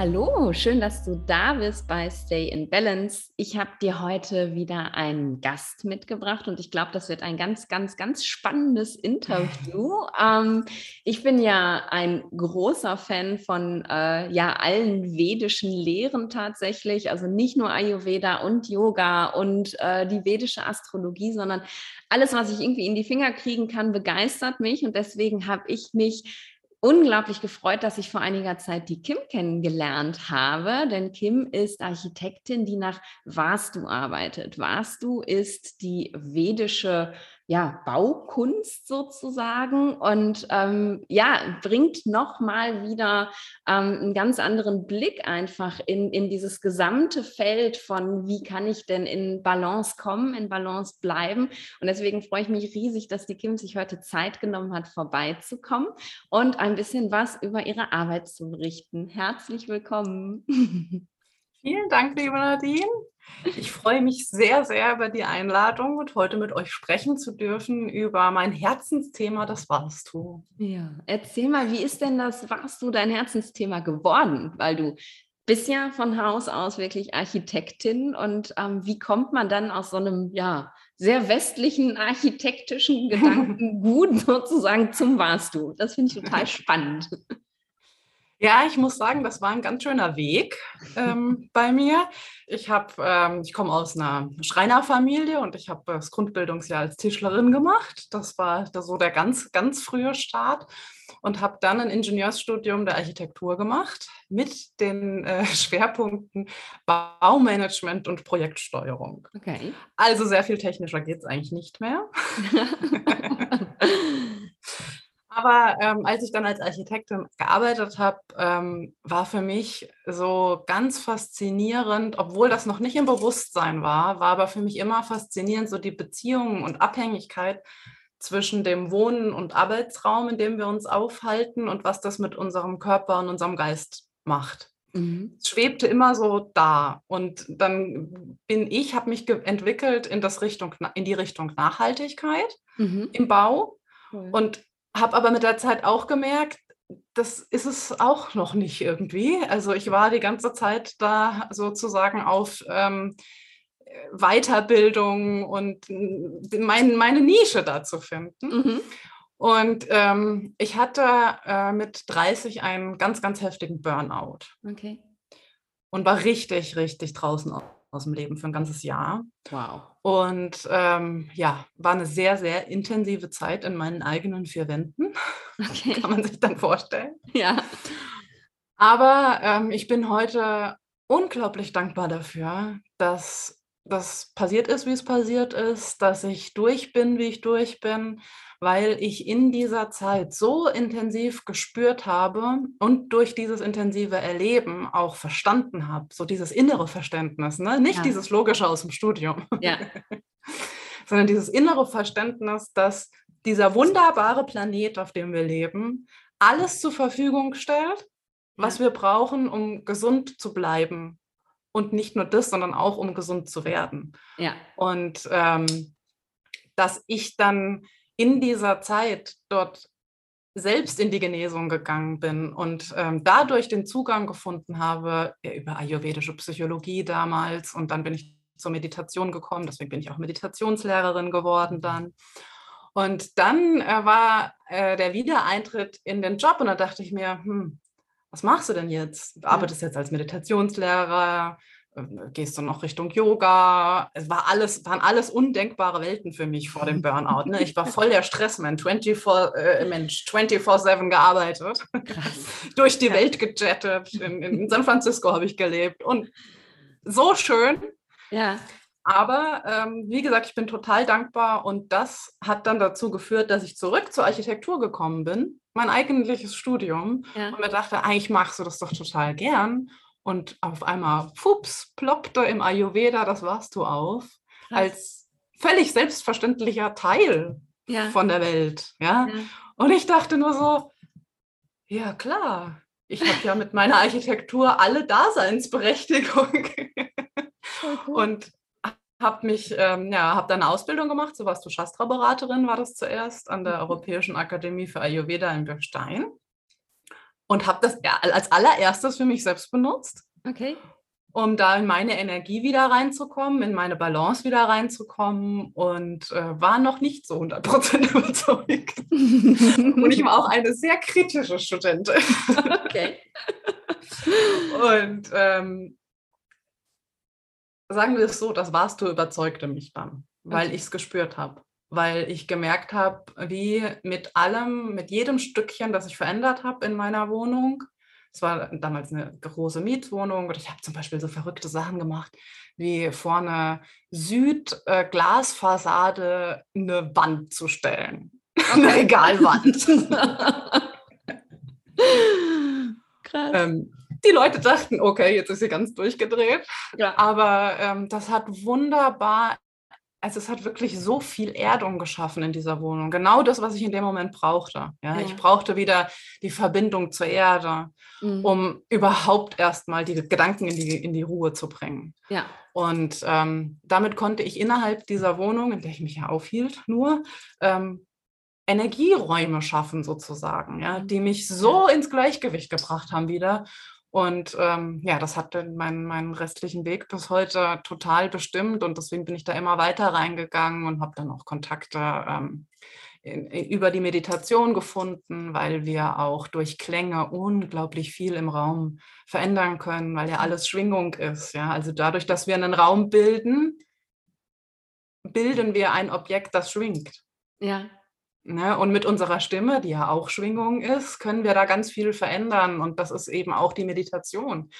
Hallo, schön, dass du da bist bei Stay in Balance. Ich habe dir heute wieder einen Gast mitgebracht und ich glaube, das wird ein ganz, ganz, ganz spannendes Interview. Ähm, ich bin ja ein großer Fan von äh, ja allen vedischen Lehren tatsächlich, also nicht nur Ayurveda und Yoga und äh, die vedische Astrologie, sondern alles, was ich irgendwie in die Finger kriegen kann, begeistert mich und deswegen habe ich mich unglaublich gefreut, dass ich vor einiger Zeit die Kim kennengelernt habe, denn Kim ist Architektin, die nach Vastu arbeitet. Vastu ist die vedische ja, Baukunst sozusagen und ähm, ja, bringt nochmal wieder ähm, einen ganz anderen Blick einfach in, in dieses gesamte Feld von, wie kann ich denn in Balance kommen, in Balance bleiben. Und deswegen freue ich mich riesig, dass die Kim sich heute Zeit genommen hat, vorbeizukommen und ein bisschen was über ihre Arbeit zu berichten. Herzlich willkommen. Vielen Dank, liebe Nadine. Ich freue mich sehr, sehr über die Einladung und heute mit euch sprechen zu dürfen über mein Herzensthema, das warst du. Ja, erzähl mal, wie ist denn das warst du dein Herzensthema geworden? Weil du bist ja von Haus aus wirklich Architektin und ähm, wie kommt man dann aus so einem, ja, sehr westlichen architektischen Gedankengut sozusagen zum warst du? Das finde ich total spannend. Ja, ich muss sagen, das war ein ganz schöner Weg ähm, bei mir. Ich habe, ähm, ich komme aus einer Schreinerfamilie und ich habe das Grundbildungsjahr als Tischlerin gemacht. Das war so der ganz, ganz frühe Start und habe dann ein Ingenieursstudium der Architektur gemacht mit den äh, Schwerpunkten Baumanagement und Projektsteuerung. Okay. Also sehr viel technischer geht es eigentlich nicht mehr. Aber ähm, als ich dann als Architektin gearbeitet habe, ähm, war für mich so ganz faszinierend, obwohl das noch nicht im Bewusstsein war, war aber für mich immer faszinierend so die Beziehungen und Abhängigkeit zwischen dem Wohnen und Arbeitsraum, in dem wir uns aufhalten und was das mit unserem Körper und unserem Geist macht. Mhm. Es schwebte immer so da und dann bin ich, habe mich entwickelt in das Richtung, in die Richtung Nachhaltigkeit mhm. im Bau. Cool. Und habe aber mit der Zeit auch gemerkt, das ist es auch noch nicht irgendwie. Also ich war die ganze Zeit da sozusagen auf ähm, Weiterbildung und mein, meine Nische da zu finden. Mhm. Und ähm, ich hatte äh, mit 30 einen ganz, ganz heftigen Burnout. Okay. Und war richtig, richtig draußen aus dem Leben für ein ganzes Jahr. Wow. Und ähm, ja, war eine sehr, sehr intensive Zeit in meinen eigenen vier Wänden. Okay. Kann man sich dann vorstellen. Ja. Aber ähm, ich bin heute unglaublich dankbar dafür, dass das passiert ist, wie es passiert ist, dass ich durch bin, wie ich durch bin, weil ich in dieser Zeit so intensiv gespürt habe und durch dieses intensive Erleben auch verstanden habe, so dieses innere Verständnis, ne? nicht ja. dieses logische aus dem Studium, ja. sondern dieses innere Verständnis, dass dieser wunderbare Planet, auf dem wir leben, alles zur Verfügung stellt, was ja. wir brauchen, um gesund zu bleiben. Und nicht nur das, sondern auch um gesund zu werden. Ja. Und ähm, dass ich dann in dieser Zeit dort selbst in die Genesung gegangen bin und ähm, dadurch den Zugang gefunden habe ja, über ayurvedische Psychologie damals und dann bin ich zur Meditation gekommen, deswegen bin ich auch Meditationslehrerin geworden mhm. dann. Und dann äh, war äh, der Wiedereintritt in den Job und da dachte ich mir, hm, was machst du denn jetzt? Du arbeitest jetzt als Meditationslehrer, gehst du noch Richtung Yoga. Es war alles, waren alles undenkbare Welten für mich vor dem Burnout. Ne? Ich war voll der Stressmensch, 24, äh, Mensch, 24-7 gearbeitet, durch die ja. Welt gejettet. In, in San Francisco habe ich gelebt und so schön. Ja. Aber ähm, wie gesagt, ich bin total dankbar und das hat dann dazu geführt, dass ich zurück zur Architektur gekommen bin, mein eigentliches Studium ja. und mir dachte, eigentlich machst du das doch total gern und auf einmal, fups, ploppte im Ayurveda das warst du auf, Krass. als völlig selbstverständlicher Teil ja. von der Welt. Ja? ja? Und ich dachte nur so, ja klar, ich habe ja mit meiner Architektur alle Daseinsberechtigung. Und habe mich, ähm, ja, habe dann eine Ausbildung gemacht, so warst du Shastra-Beraterin, war das zuerst an der mhm. Europäischen Akademie für Ayurveda in Birstein. Und habe das als allererstes für mich selbst benutzt. Okay. Um da in meine Energie wieder reinzukommen, in meine Balance wieder reinzukommen und äh, war noch nicht so 100% überzeugt. und ich war auch eine sehr kritische Studentin. Okay. und ähm, sagen wir es so, das warst du überzeugte mich dann, weil okay. ich es gespürt habe weil ich gemerkt habe, wie mit allem, mit jedem Stückchen, das ich verändert habe in meiner Wohnung, es war damals eine große Mietwohnung und ich habe zum Beispiel so verrückte Sachen gemacht, wie vorne Südglasfassade äh, eine Wand zu stellen. Eine Regalwand. Krass. Ähm, die Leute dachten, okay, jetzt ist sie ganz durchgedreht. Ja. Aber ähm, das hat wunderbar also es hat wirklich so viel Erdung geschaffen in dieser Wohnung. Genau das, was ich in dem Moment brauchte. Ja, ja. Ich brauchte wieder die Verbindung zur Erde, mhm. um überhaupt erstmal die Gedanken in die, in die Ruhe zu bringen. Ja. Und ähm, damit konnte ich innerhalb dieser Wohnung, in der ich mich ja aufhielt, nur ähm, Energieräume schaffen sozusagen, ja, die mich so ins Gleichgewicht gebracht haben wieder und ähm, ja, das hat meinen, meinen restlichen Weg bis heute total bestimmt und deswegen bin ich da immer weiter reingegangen und habe dann auch Kontakte ähm, in, über die Meditation gefunden, weil wir auch durch Klänge unglaublich viel im Raum verändern können, weil ja alles Schwingung ist. Ja? Also dadurch, dass wir einen Raum bilden, bilden wir ein Objekt, das schwingt. Ja. Ne? Und mit unserer Stimme, die ja auch Schwingung ist, können wir da ganz viel verändern. Und das ist eben auch die Meditation.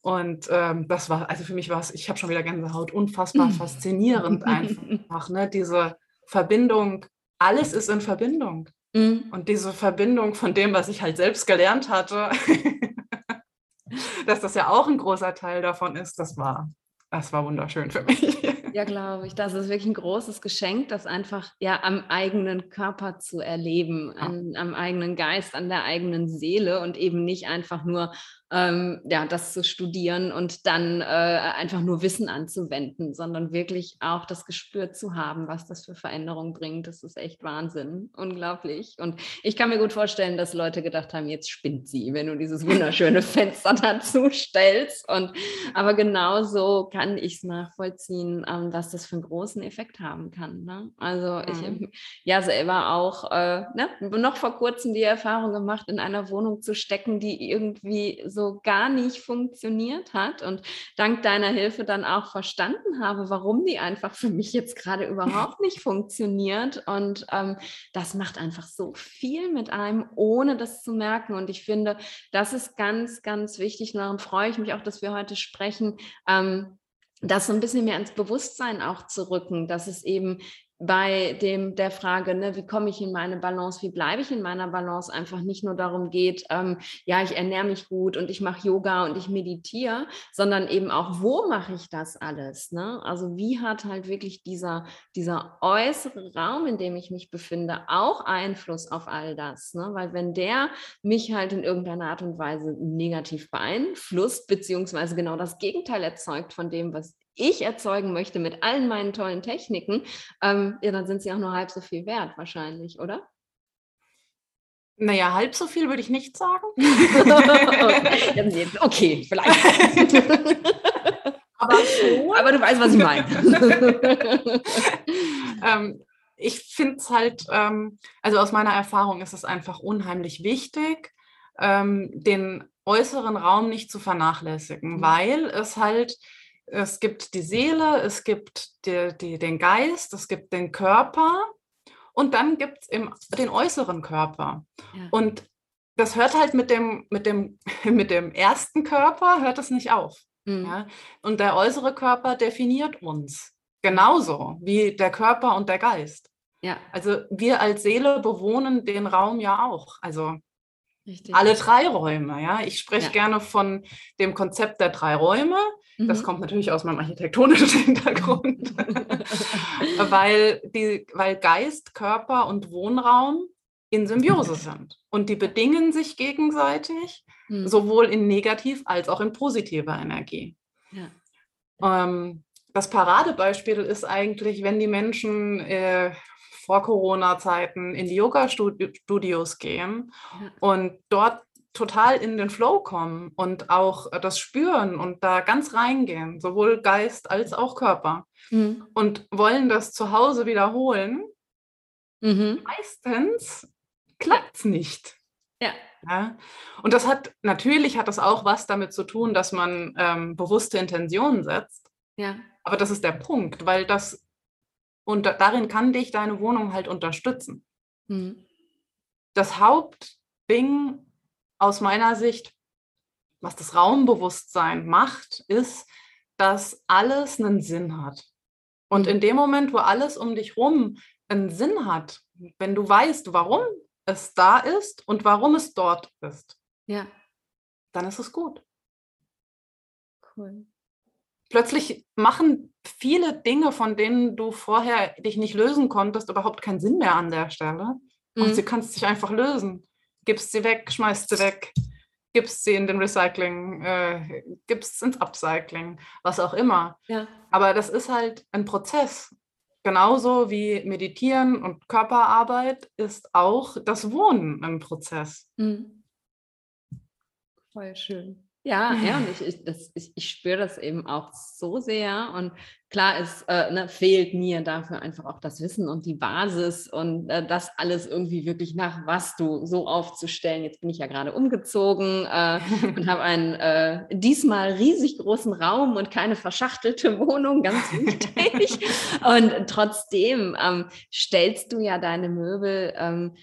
Und ähm, das war, also für mich war es, ich habe schon wieder Gänsehaut, unfassbar faszinierend einfach. Ne? Diese Verbindung, alles ist in Verbindung. Mhm. Und diese Verbindung von dem, was ich halt selbst gelernt hatte, dass das ja auch ein großer Teil davon ist, das war, das war wunderschön für mich. Ja, glaube ich. Das ist wirklich ein großes Geschenk, das einfach ja am eigenen Körper zu erleben, an, am eigenen Geist, an der eigenen Seele und eben nicht einfach nur ähm, ja, das zu studieren und dann äh, einfach nur Wissen anzuwenden, sondern wirklich auch das Gespür zu haben, was das für Veränderungen bringt. Das ist echt Wahnsinn, unglaublich. Und ich kann mir gut vorstellen, dass Leute gedacht haben, jetzt spinnt sie, wenn du dieses wunderschöne Fenster dazu stellst. Und aber genauso kann ich es nachvollziehen, ähm, was das für einen großen Effekt haben kann. Ne? Also ich mhm. habe ja selber auch äh, ne, noch vor kurzem die Erfahrung gemacht, in einer Wohnung zu stecken, die irgendwie so gar nicht funktioniert hat und dank deiner Hilfe dann auch verstanden habe, warum die einfach für mich jetzt gerade überhaupt nicht funktioniert. Und ähm, das macht einfach so viel mit einem, ohne das zu merken. Und ich finde, das ist ganz, ganz wichtig. Und darum freue ich mich auch, dass wir heute sprechen. Ähm, das so ein bisschen mehr ins Bewusstsein auch zu rücken, dass es eben bei dem der Frage, ne, wie komme ich in meine Balance, wie bleibe ich in meiner Balance, einfach nicht nur darum geht, ähm, ja, ich ernähre mich gut und ich mache Yoga und ich meditiere, sondern eben auch, wo mache ich das alles? Ne? Also wie hat halt wirklich dieser, dieser äußere Raum, in dem ich mich befinde, auch Einfluss auf all das? Ne? Weil wenn der mich halt in irgendeiner Art und Weise negativ beeinflusst, beziehungsweise genau das Gegenteil erzeugt von dem, was ich erzeugen möchte mit allen meinen tollen Techniken, ähm, ja, dann sind sie auch nur halb so viel wert wahrscheinlich, oder? Naja, halb so viel würde ich nicht sagen. okay. okay, vielleicht. Aber, Aber du weißt, was ich meine. ähm, ich finde es halt, ähm, also aus meiner Erfahrung ist es einfach unheimlich wichtig, ähm, den äußeren Raum nicht zu vernachlässigen, mhm. weil es halt es gibt die Seele, es gibt die, die, den Geist, es gibt den Körper und dann gibt es den äußeren Körper. Ja. Und das hört halt mit dem, mit, dem, mit dem ersten Körper, hört es nicht auf. Mhm. Ja? Und der äußere Körper definiert uns genauso wie der Körper und der Geist. Ja. Also wir als Seele bewohnen den Raum ja auch. Also Richtig. alle drei Räume. Ja, ich spreche ja. gerne von dem Konzept der drei Räume. Das mhm. kommt natürlich aus meinem architektonischen Hintergrund, weil, die, weil Geist, Körper und Wohnraum in Symbiose sind. Und die bedingen sich gegenseitig, mhm. sowohl in negativ als auch in positiver Energie. Ja. Ähm, das Paradebeispiel ist eigentlich, wenn die Menschen äh, vor Corona-Zeiten in die Yoga-Studios gehen ja. und dort total in den Flow kommen und auch das spüren und da ganz reingehen, sowohl Geist als auch Körper. Mhm. Und wollen das zu Hause wiederholen. Mhm. Meistens klappt es nicht. Ja. ja. Und das hat, natürlich hat das auch was damit zu tun, dass man ähm, bewusste Intentionen setzt. Ja. Aber das ist der Punkt, weil das, und darin kann dich deine Wohnung halt unterstützen. Mhm. Das Hauptding aus meiner Sicht, was das Raumbewusstsein macht, ist, dass alles einen Sinn hat. Und in dem Moment, wo alles um dich rum einen Sinn hat, wenn du weißt, warum es da ist und warum es dort ist, ja. dann ist es gut. Cool. Plötzlich machen viele Dinge, von denen du vorher dich nicht lösen konntest, überhaupt keinen Sinn mehr an der Stelle. Mhm. Und sie kannst dich einfach lösen gibst sie weg, schmeißt sie weg, gibst sie in den Recycling, äh, gibst ins Upcycling, was auch immer. Ja. Aber das ist halt ein Prozess. Genauso wie Meditieren und Körperarbeit ist auch das Wohnen ein Prozess. Mhm. Voll schön. Ja, ja, und ich, ich, das, ich, ich spüre das eben auch so sehr. Und klar, es äh, ne, fehlt mir dafür einfach auch das Wissen und die Basis und äh, das alles irgendwie wirklich nach was du so aufzustellen. Jetzt bin ich ja gerade umgezogen äh, und habe einen äh, diesmal riesig großen Raum und keine verschachtelte Wohnung, ganz wichtig. und trotzdem ähm, stellst du ja deine Möbel ähm,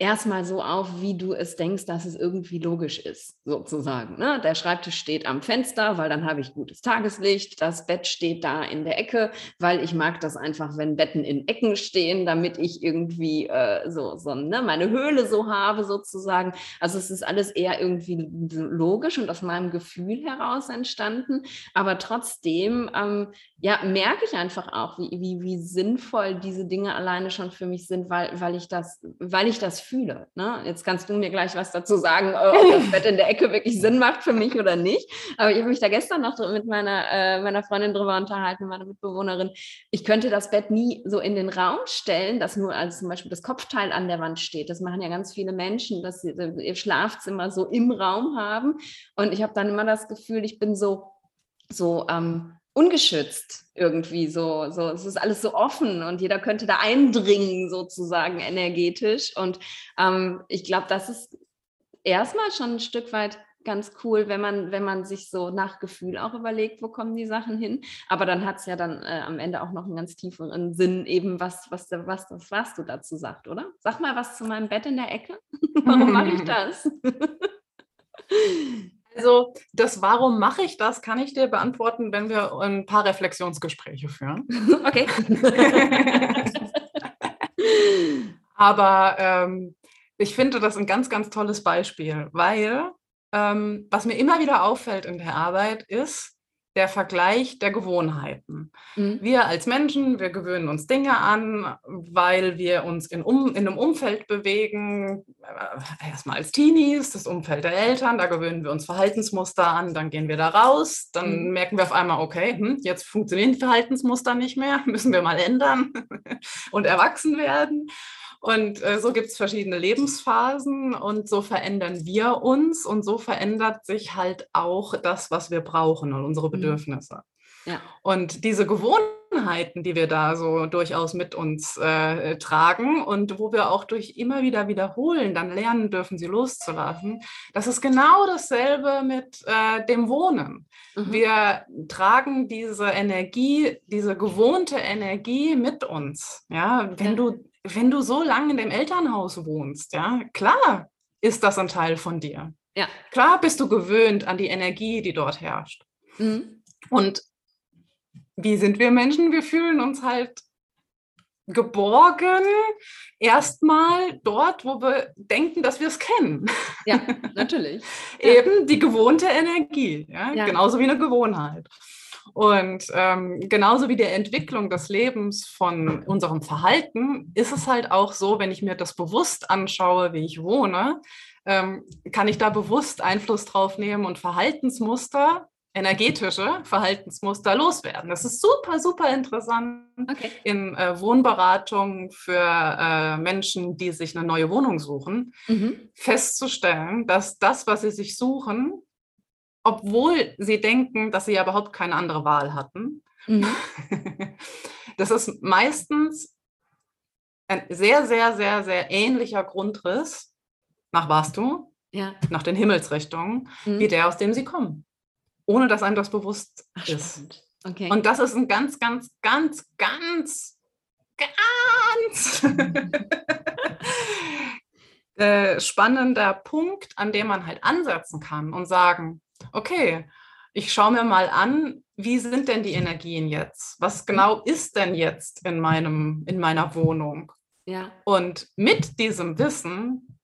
erstmal so auf, wie du es denkst, dass es irgendwie logisch ist, sozusagen. Ne? Der Schreibtisch steht am Fenster, weil dann habe ich gutes Tageslicht. Das Bett steht da in der Ecke, weil ich mag das einfach, wenn Betten in Ecken stehen, damit ich irgendwie äh, so, so ne, meine Höhle so habe, sozusagen. Also es ist alles eher irgendwie logisch und aus meinem Gefühl heraus entstanden. Aber trotzdem, ähm, ja, merke ich einfach auch, wie, wie, wie sinnvoll diese Dinge alleine schon für mich sind, weil, weil ich das, weil ich das fühle. Ne? Jetzt kannst du mir gleich was dazu sagen, äh, ob das Bett in der Ecke wirklich Sinn macht für mich oder nicht. Aber ich habe mich da gestern noch mit meiner, äh, meiner Freundin drüber unterhalten, meiner Mitbewohnerin. Ich könnte das Bett nie so in den Raum stellen, dass nur als zum Beispiel das Kopfteil an der Wand steht. Das machen ja ganz viele Menschen, dass sie ihr Schlafzimmer so im Raum haben. Und ich habe dann immer das Gefühl, ich bin so, so ähm, ungeschützt irgendwie so, so. Es ist alles so offen und jeder könnte da eindringen, sozusagen energetisch. Und ähm, ich glaube, das ist erstmal schon ein Stück weit ganz cool, wenn man, wenn man sich so nach Gefühl auch überlegt, wo kommen die Sachen hin. Aber dann hat es ja dann äh, am Ende auch noch einen ganz tieferen Sinn, eben was, was, was, was, was du dazu sagst, oder? Sag mal was zu meinem Bett in der Ecke. Warum mache ich das? Also das Warum mache ich das, kann ich dir beantworten, wenn wir ein paar Reflexionsgespräche führen. Okay. Aber ähm, ich finde das ein ganz, ganz tolles Beispiel, weil ähm, was mir immer wieder auffällt in der Arbeit ist, der Vergleich der Gewohnheiten. Mhm. Wir als Menschen, wir gewöhnen uns Dinge an, weil wir uns in, um, in einem Umfeld bewegen. Äh, erstmal als Teenies, das Umfeld der Eltern, da gewöhnen wir uns Verhaltensmuster an, dann gehen wir da raus, dann mhm. merken wir auf einmal, okay, hm, jetzt funktionieren Verhaltensmuster nicht mehr, müssen wir mal ändern und erwachsen werden. Und äh, so gibt es verschiedene Lebensphasen und so verändern wir uns und so verändert sich halt auch das, was wir brauchen und unsere mhm. Bedürfnisse. Ja. Und diese Gewohnheiten, die wir da so durchaus mit uns äh, tragen und wo wir auch durch immer wieder wiederholen, dann lernen dürfen, sie loszulassen, das ist genau dasselbe mit äh, dem Wohnen. Mhm. Wir tragen diese Energie, diese gewohnte Energie mit uns. Ja, wenn ja. du wenn du so lange in dem Elternhaus wohnst, ja, klar ist das ein Teil von dir. Ja. Klar bist du gewöhnt an die Energie, die dort herrscht. Mhm. Und wie sind wir Menschen? Wir fühlen uns halt geborgen, erstmal dort, wo wir denken, dass wir es kennen. Ja, natürlich. Eben die gewohnte Energie, ja? ja? genauso wie eine Gewohnheit. Und ähm, genauso wie der Entwicklung des Lebens von unserem Verhalten ist es halt auch so, wenn ich mir das bewusst anschaue, wie ich wohne, ähm, kann ich da bewusst Einfluss drauf nehmen und Verhaltensmuster energetische Verhaltensmuster loswerden. Das ist super, super interessant okay. in äh, Wohnberatungen für äh, Menschen, die sich eine neue Wohnung suchen, mhm. festzustellen, dass das, was sie sich suchen, obwohl sie denken, dass sie ja überhaupt keine andere Wahl hatten, mhm. das ist meistens ein sehr, sehr, sehr, sehr ähnlicher Grundriss nach was du, ja. nach den Himmelsrichtungen, mhm. wie der, aus dem sie kommen ohne dass einem das bewusst Ach, ist. Okay. Und das ist ein ganz, ganz, ganz, ganz, ganz äh, spannender Punkt, an dem man halt ansetzen kann und sagen, okay, ich schaue mir mal an, wie sind denn die Energien jetzt? Was genau ist denn jetzt in, meinem, in meiner Wohnung? Ja. Und mit diesem Wissen,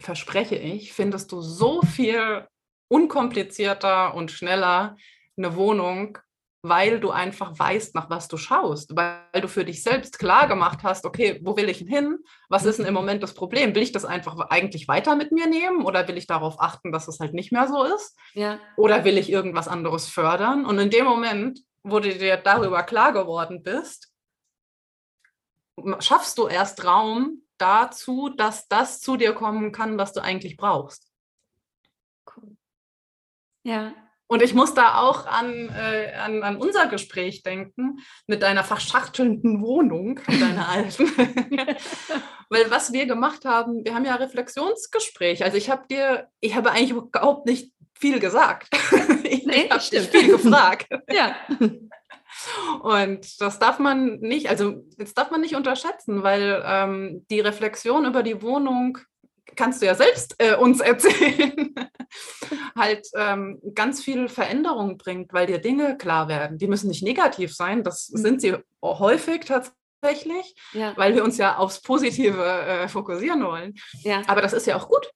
verspreche ich, findest du so viel unkomplizierter und schneller eine Wohnung, weil du einfach weißt, nach was du schaust, weil du für dich selbst klar gemacht hast, okay, wo will ich hin? Was ist denn im Moment das Problem? Will ich das einfach eigentlich weiter mit mir nehmen oder will ich darauf achten, dass es halt nicht mehr so ist? Ja. Oder will ich irgendwas anderes fördern? Und in dem Moment, wo du dir darüber klar geworden bist, schaffst du erst Raum dazu, dass das zu dir kommen kann, was du eigentlich brauchst. Ja. Und ich muss da auch an, äh, an, an, unser Gespräch denken mit deiner verschachtelnden Wohnung, deiner alten. Weil was wir gemacht haben, wir haben ja Reflexionsgespräch. Also ich habe dir, ich habe eigentlich überhaupt nicht viel gesagt. ich nee, habe dich viel gefragt. ja. Und das darf man nicht, also das darf man nicht unterschätzen, weil ähm, die Reflexion über die Wohnung kannst du ja selbst äh, uns erzählen, halt ähm, ganz viel Veränderung bringt, weil dir Dinge klar werden. Die müssen nicht negativ sein, das mhm. sind sie häufig tatsächlich, ja. weil wir uns ja aufs Positive äh, fokussieren wollen. Ja. Aber das ist ja auch gut.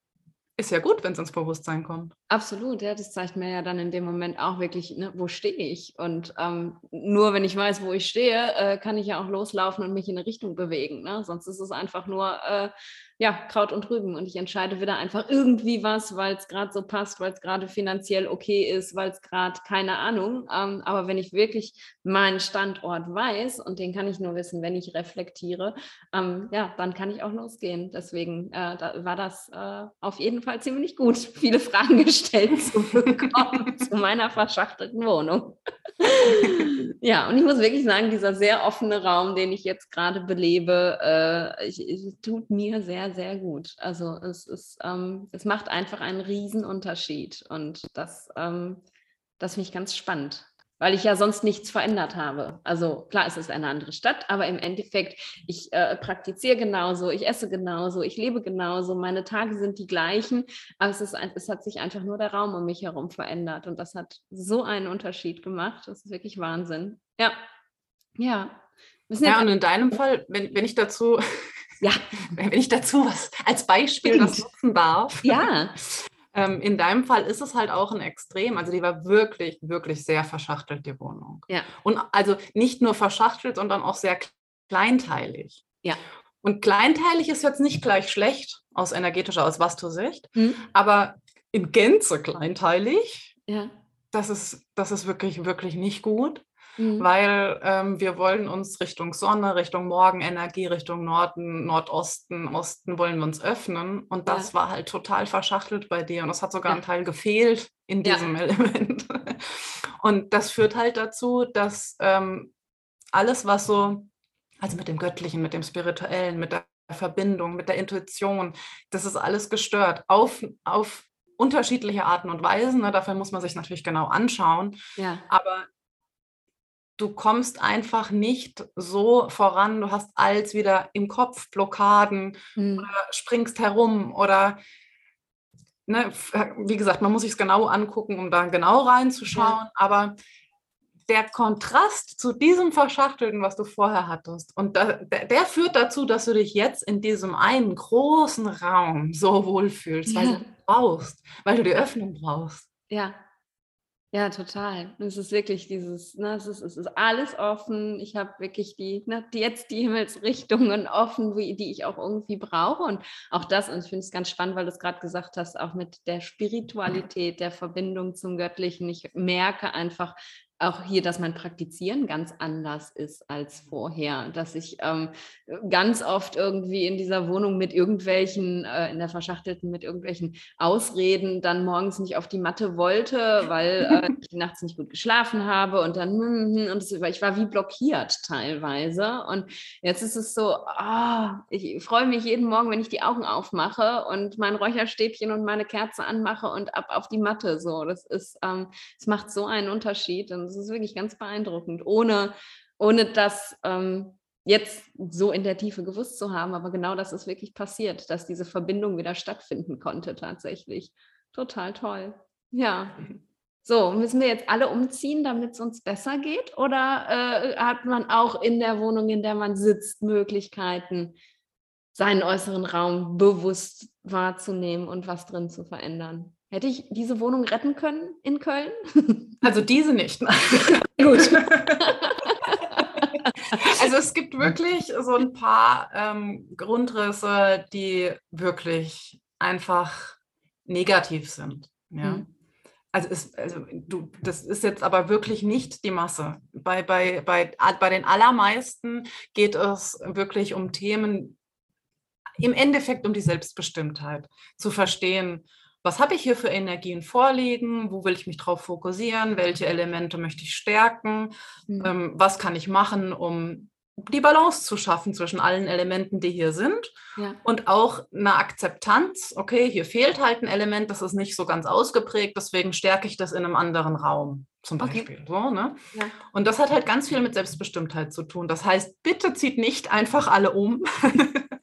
Ist ja gut, wenn es ins Bewusstsein kommt. Absolut, ja, das zeigt mir ja dann in dem Moment auch wirklich, ne, wo stehe ich. Und ähm, nur wenn ich weiß, wo ich stehe, äh, kann ich ja auch loslaufen und mich in eine Richtung bewegen. Ne? Sonst ist es einfach nur äh, ja, Kraut und Rüben. Und ich entscheide wieder einfach irgendwie was, weil es gerade so passt, weil es gerade finanziell okay ist, weil es gerade keine Ahnung. Ähm, aber wenn ich wirklich meinen Standort weiß, und den kann ich nur wissen, wenn ich reflektiere, ähm, ja, dann kann ich auch losgehen. Deswegen äh, da war das äh, auf jeden Fall ziemlich gut, viele Fragen gestellt zu bekommen zu meiner verschachtelten Wohnung. ja, und ich muss wirklich sagen, dieser sehr offene Raum, den ich jetzt gerade belebe, äh, ich, ich, tut mir sehr, sehr gut. Also es ist, ähm, es macht einfach einen Riesenunterschied und das, ähm, das finde ich ganz spannend weil ich ja sonst nichts verändert habe. Also klar, es ist eine andere Stadt, aber im Endeffekt, ich äh, praktiziere genauso, ich esse genauso, ich lebe genauso, meine Tage sind die gleichen, aber es, ist, es hat sich einfach nur der Raum um mich herum verändert und das hat so einen Unterschied gemacht. Das ist wirklich Wahnsinn. Ja, ja. Ja, und in deinem Fall, wenn, wenn ich dazu, ja. wenn ich dazu was als Beispiel das nutzen darf. Ja. Ähm, in deinem Fall ist es halt auch ein Extrem. Also die war wirklich, wirklich sehr verschachtelt, die Wohnung. Ja. Und also nicht nur verschachtelt, sondern auch sehr kleinteilig. Ja. Und kleinteilig ist jetzt nicht gleich schlecht aus energetischer, aus Vastu-Sicht, mhm. aber in Gänze kleinteilig, ja. das, ist, das ist wirklich, wirklich nicht gut mhm. weil ähm, wir wollen uns Richtung Sonne, Richtung Morgenenergie, Richtung Norden, Nordosten, Osten wollen wir uns öffnen. Und das ja. war halt total verschachtelt bei dir und es hat sogar ja. ein Teil gefehlt in diesem ja. Element. Und das führt halt dazu, dass ähm, alles, was so, also mit dem Göttlichen, mit dem Spirituellen, mit der Verbindung, mit der Intuition, das ist alles gestört auf, auf unterschiedliche Arten und Weisen. Ne? Dafür muss man sich natürlich genau anschauen. Ja. Aber du kommst einfach nicht so voran, du hast alles wieder im Kopf, Blockaden mhm. oder springst herum oder ne, wie gesagt, man muss sich es genau angucken, um da genau reinzuschauen, ja. aber der Kontrast zu diesem Verschachtelten, was du vorher hattest, und da, der, der, führt dazu, dass du dich jetzt in diesem einen großen Raum so wohlfühlst, weil ja. du brauchst, weil du die Öffnung brauchst. Ja, Ja, total. Es ist wirklich dieses, ne, es, ist, es ist alles offen. Ich habe wirklich die, ne, jetzt die Himmelsrichtungen offen, wie, die ich auch irgendwie brauche. Und auch das, und ich finde es ganz spannend, weil du es gerade gesagt hast, auch mit der Spiritualität, der Verbindung zum Göttlichen. Ich merke einfach, auch hier, dass mein Praktizieren ganz anders ist als vorher, dass ich ähm, ganz oft irgendwie in dieser Wohnung mit irgendwelchen, äh, in der verschachtelten, mit irgendwelchen Ausreden dann morgens nicht auf die Matte wollte, weil äh, ich nachts nicht gut geschlafen habe und dann, mm, und es, ich war wie blockiert teilweise. Und jetzt ist es so, oh, ich freue mich jeden Morgen, wenn ich die Augen aufmache und mein Räucherstäbchen und meine Kerze anmache und ab auf die Matte. So, das ist, ähm, es macht so einen Unterschied. Und das ist wirklich ganz beeindruckend, ohne, ohne das ähm, jetzt so in der Tiefe gewusst zu haben. Aber genau das ist wirklich passiert, dass diese Verbindung wieder stattfinden konnte tatsächlich. Total toll. Ja. So, müssen wir jetzt alle umziehen, damit es uns besser geht? Oder äh, hat man auch in der Wohnung, in der man sitzt, Möglichkeiten, seinen äußeren Raum bewusst wahrzunehmen und was drin zu verändern? Hätte ich diese Wohnung retten können in Köln? Also diese nicht. Gut. also es gibt wirklich so ein paar ähm, Grundrisse, die wirklich einfach negativ sind. Ja. Mhm. Also, ist, also du, das ist jetzt aber wirklich nicht die Masse. Bei, bei, bei, bei den allermeisten geht es wirklich um Themen, im Endeffekt um die Selbstbestimmtheit, zu verstehen, was habe ich hier für Energien vorliegen, wo will ich mich drauf fokussieren, welche Elemente möchte ich stärken, mhm. ähm, was kann ich machen, um die Balance zu schaffen zwischen allen Elementen, die hier sind ja. und auch eine Akzeptanz, okay, hier fehlt halt ein Element, das ist nicht so ganz ausgeprägt, deswegen stärke ich das in einem anderen Raum zum Beispiel. Okay. So, ne? Ja. Und das hat halt ganz viel mit Selbstbestimmtheit zu tun. Das heißt, bitte zieht nicht einfach alle um.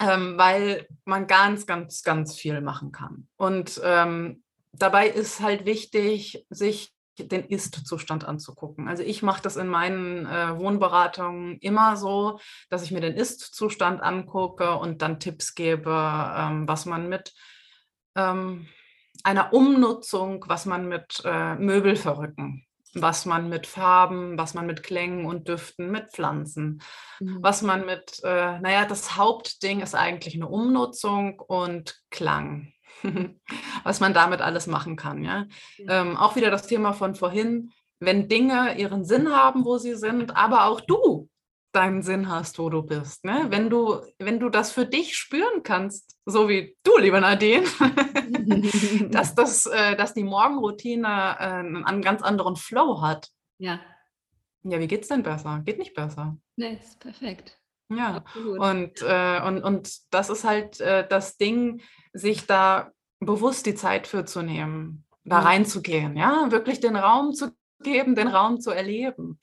ähm, weil man ganz, ganz, ganz viel machen kann. Und ähm, dabei ist halt wichtig, sich den Ist-Zustand anzugucken. Also ich mache das in meinen äh, Wohnberatungen immer so, dass ich mir den Ist-Zustand angucke und dann Tipps gebe, ähm, was man mit ähm, einer Umnutzung, was man mit äh, Möbelverrücken was man mit Farben, was man mit Klängen und Düften, mit Pflanzen, mhm. was man mit, äh, naja, das Hauptding ist eigentlich eine Umnutzung und Klang, was man damit alles machen kann. Ja? ja. Ähm, auch wieder das Thema von vorhin, wenn Dinge ihren Sinn haben, wo sie sind, aber auch du deinen Sinn hast, wo du bist. Ne? Wenn, du, wenn du das für dich spüren kannst, so wie du, liebe Nadine, dass, das, äh, dass die Morgenroutine äh, einen ganz anderen Flow hat. Ja. Ja, wie geht's denn besser? Geht nicht besser. Nee, ist perfekt. Ja, und, äh, und, und das ist halt äh, das Ding, sich da bewusst die Zeit für zu nehmen, da reinzugehen, ja, wirklich den Raum zu geben, den Raum zu erleben.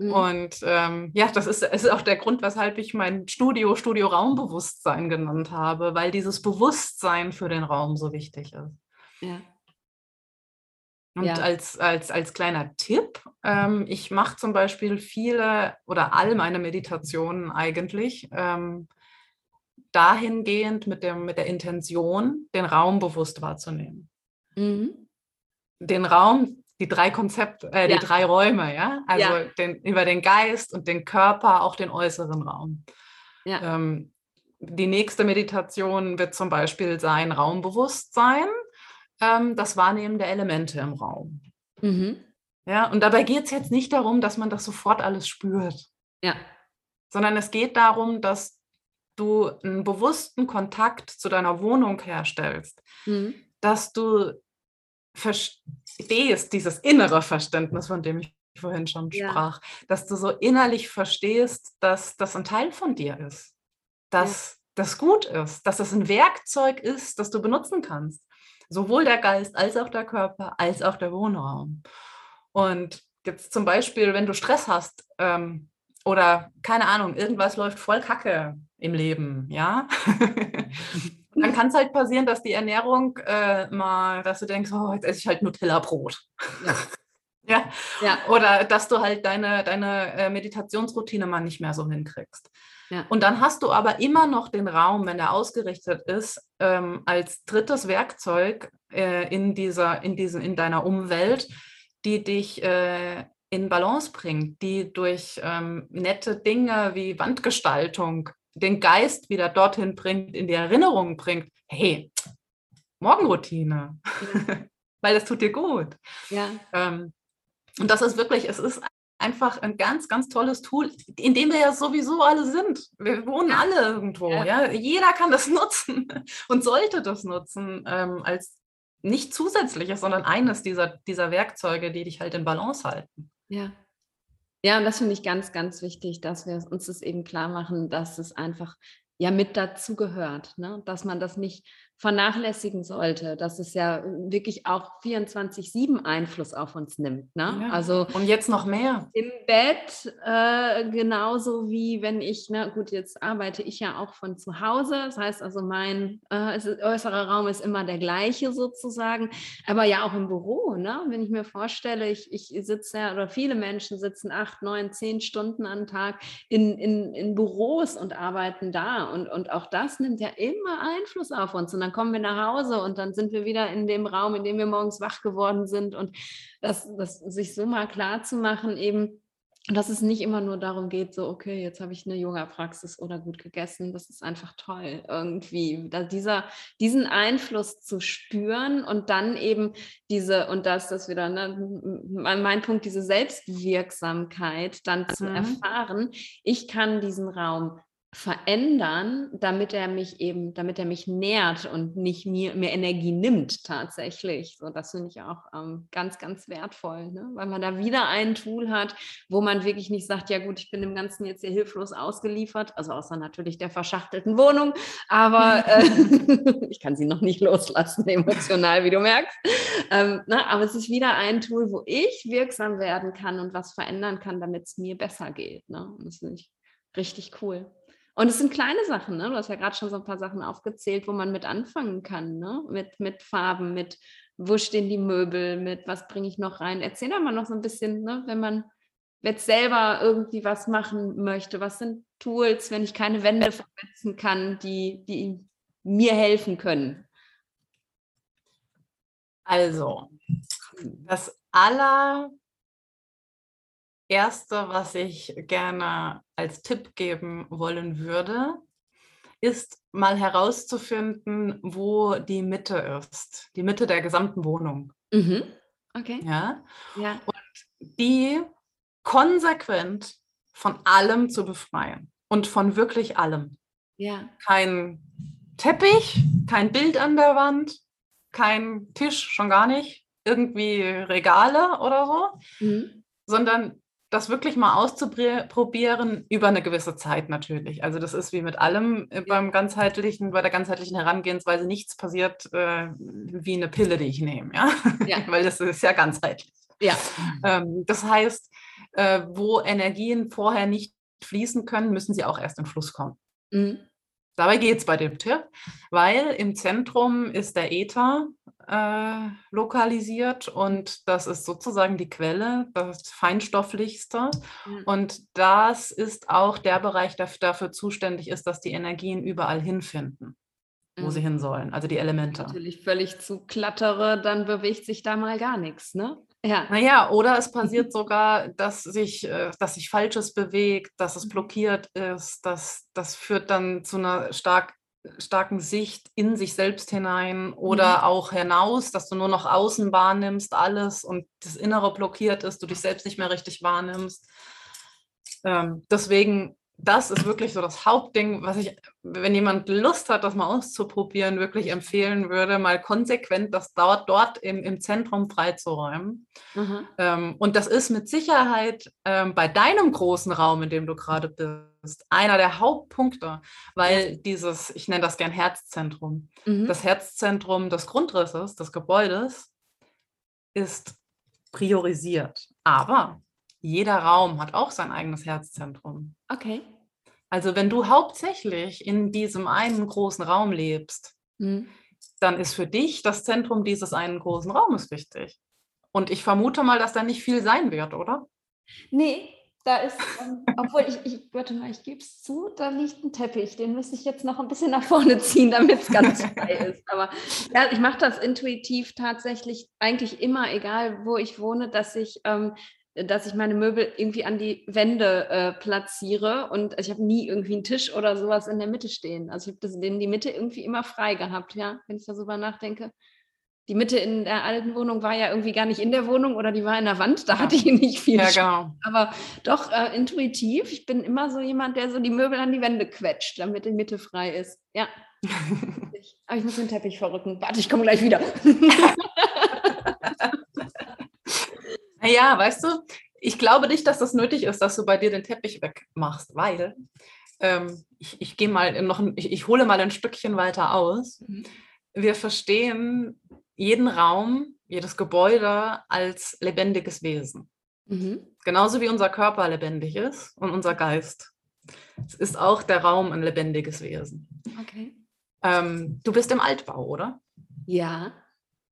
Mhm. Und ähm, ja, das ist, ist auch der Grund, weshalb ich mein Studio Studio Raumbewusstsein genannt habe, weil dieses Bewusstsein für den Raum so wichtig ist. Ja. Und ja. als, als, als kleiner Tipp, ähm, ich mache zum Beispiel viele oder all meine Meditationen eigentlich ähm, dahingehend mit, dem, mit der Intention, den Raum bewusst wahrzunehmen. Mhm. Den Raum die drei Konzepte, äh, ja. die drei Räume, ja. Also ja. Den, über den Geist und den Körper, auch den äußeren Raum. Ja. Ähm, die nächste Meditation wird zum Beispiel sein Raumbewusstsein, ähm, das Wahrnehmen der Elemente im Raum. Mhm. Ja, und dabei geht es jetzt nicht darum, dass man das sofort alles spürt. Ja. Sondern es geht darum, dass du einen bewussten Kontakt zu deiner Wohnung herstellst, mhm. dass du verstehst, dieses innere Verständnis, von dem ich vorhin schon ja. sprach, dass du so innerlich verstehst, dass das ein Teil von dir ist, dass ja. das gut ist, dass das ein Werkzeug ist, das du benutzen kannst. Sowohl der Geist als auch der Körper, als auch der Wohnraum. Und jetzt zum Beispiel, wenn du Stress hast ähm, oder keine Ahnung, irgendwas läuft voll Kacke im Leben, ja. dann kann es halt passieren, dass die Ernährung äh, mal, dass du denkst, oh, jetzt esse ich halt Nutella-Brot. Ja. ja. ja. Oder dass du halt deine, deine äh, Meditationsroutine mal nicht mehr so hinkriegst. Ja. Und dann hast du aber immer noch den Raum, wenn er ausgerichtet ist, ähm, als drittes Werkzeug äh, in, dieser, in, diesen, in deiner Umwelt, die dich äh, in Balance bringt, die durch ähm, nette Dinge wie Wandgestaltung den Geist wieder dorthin bringt, in die Erinnerung bringt, hey, Morgenroutine, ja. weil das tut dir gut. Ja. Ähm, und das ist wirklich, es ist einfach ein ganz, ganz tolles Tool, in dem wir ja sowieso alle sind. Wir wohnen ja. alle irgendwo. Ja. ja. Jeder kann das nutzen und sollte das nutzen ähm, als nicht zusätzliches, sondern eines dieser, dieser Werkzeuge, die dich halt in Balance halten. Ja. Ja, und das finde ich ganz, ganz wichtig, dass wir uns das eben klar machen, dass es einfach ja mit dazugehört, ne? dass man das nicht vernachlässigen sollte, dass es ja wirklich auch 24-7 Einfluss auf uns nimmt. Ne? Ja. Also und jetzt noch mehr. Im Bett äh, genauso wie wenn ich, na gut, jetzt arbeite ich ja auch von zu Hause. Das heißt also, mein äh, äußerer Raum ist immer der gleiche sozusagen, aber ja auch im Büro. Ne? Wenn ich mir vorstelle, ich, ich sitze ja, oder viele Menschen sitzen acht, neun, zehn Stunden am Tag in, in, in Büros und arbeiten da. Und, und auch das nimmt ja immer Einfluss auf uns. Und dann dann kommen wir nach Hause und dann sind wir wieder in dem Raum, in dem wir morgens wach geworden sind. Und das, das sich so mal klar zu machen, eben, dass es nicht immer nur darum geht, so, okay, jetzt habe ich eine Yoga-Praxis oder gut gegessen. Das ist einfach toll, irgendwie. Da dieser, diesen Einfluss zu spüren und dann eben diese, und das ist das wieder, ne, mein Punkt, diese Selbstwirksamkeit dann zu mhm. erfahren. Ich kann diesen Raum verändern, damit er mich eben, damit er mich nährt und nicht mir mehr Energie nimmt tatsächlich. So, das finde ich auch ähm, ganz, ganz wertvoll, ne? weil man da wieder ein Tool hat, wo man wirklich nicht sagt, ja gut, ich bin dem Ganzen jetzt hier hilflos ausgeliefert, also außer natürlich der verschachtelten Wohnung, aber äh, ich kann sie noch nicht loslassen emotional, wie du merkst. Ähm, ne? Aber es ist wieder ein Tool, wo ich wirksam werden kann und was verändern kann, damit es mir besser geht. Ne? Und das finde ich richtig cool. Und es sind kleine Sachen, ne? Du hast ja gerade schon so ein paar Sachen aufgezählt, wo man mit anfangen kann, ne? Mit, mit Farben, mit wo stehen die Möbel, mit was bringe ich noch rein. Erzähl doch mal noch so ein bisschen, ne? wenn man jetzt selber irgendwie was machen möchte. Was sind Tools, wenn ich keine Wände versetzen kann, die, die mir helfen können? Also, das aller Erste, was ich gerne als Tipp geben wollen würde, ist mal herauszufinden, wo die Mitte ist, die Mitte der gesamten Wohnung. Mhm. Okay. Ja? ja. Und die konsequent von allem zu befreien und von wirklich allem. Ja. Kein Teppich, kein Bild an der Wand, kein Tisch, schon gar nicht, irgendwie Regale oder so, mhm. sondern das wirklich mal auszuprobieren über eine gewisse Zeit natürlich. Also das ist wie mit allem äh, beim ganzheitlichen, bei der ganzheitlichen Herangehensweise nichts passiert äh, wie eine Pille, die ich nehme, ja, ja. weil das ist ja ganzheitlich. Ja. Ähm, das heißt, äh, wo Energien vorher nicht fließen können, müssen sie auch erst in Fluss kommen. Mhm. Dabei geht es bei dem Tipp, weil im Zentrum ist der Äther äh, lokalisiert und das ist sozusagen die Quelle, das feinstofflichste. Mhm. Und das ist auch der Bereich, der dafür zuständig ist, dass die Energien überall hinfinden, wo mhm. sie hin sollen, also die Elemente. Natürlich völlig zu klattere, dann bewegt sich da mal gar nichts, ne? Ja. Naja, oder es passiert sogar, dass sich, äh, dass sich Falsches bewegt, dass es mhm. blockiert ist, dass das führt dann zu einer stark, starken Sicht in sich selbst hinein oder mhm. auch hinaus, dass du nur noch außen wahrnimmst, alles und das Innere blockiert ist, du dich selbst nicht mehr richtig wahrnimmst. Ähm, deswegen das ist wirklich so das Hauptding, was ich, wenn jemand Lust hat, das mal auszuprobieren, wirklich empfehlen würde, mal konsequent das dort, dort im, im Zentrum freizuräumen. Mhm. Ähm, und das ist mit Sicherheit ähm, bei deinem großen Raum, in dem du gerade bist, einer der Hauptpunkte, weil dieses, ich nenne das gern Herzzentrum, mhm. das Herzzentrum des Grundrisses, des Gebäudes, ist priorisiert. Aber jeder Raum hat auch sein eigenes Herzzentrum. Okay. Also wenn du hauptsächlich in diesem einen großen Raum lebst, mhm. dann ist für dich das Zentrum dieses einen großen Raumes wichtig. Und ich vermute mal, dass da nicht viel sein wird, oder? Nee, da ist, ähm, obwohl ich, ich, warte mal, ich gebe es zu, da liegt ein Teppich. Den müsste ich jetzt noch ein bisschen nach vorne ziehen, damit es ganz frei ist. Aber ja, ich mache das intuitiv tatsächlich eigentlich immer, egal wo ich wohne, dass ich, ähm, dass ich meine Möbel irgendwie an die Wände äh, platziere und ich habe nie irgendwie einen Tisch oder sowas in der Mitte stehen. Also ich habe das in die Mitte irgendwie immer frei gehabt, ja, wenn ich darüber nachdenke die Mitte in der alten Wohnung war ja irgendwie gar nicht in der Wohnung oder die war in der Wand, da hatte ich nicht viel. Ja, genau. Aber doch äh, intuitiv. Ich bin immer so jemand, der so die Möbel an die Wände quetscht, damit die Mitte frei ist. Ja. Aber ich muss den Teppich verrücken. Warte, ich komme gleich wieder. naja, weißt du, ich glaube nicht, dass das nötig ist, dass du bei dir den Teppich wegmachst, weil ähm, ich, ich gehe mal noch, ich, ich hole mal ein Stückchen weiter aus. Mhm. Wir verstehen jeden Raum, jedes Gebäude als lebendiges Wesen. Mhm. Genauso wie unser Körper lebendig ist und unser Geist. Es ist auch der Raum ein lebendiges Wesen. Okay. Ähm, du bist im Altbau, oder? Ja.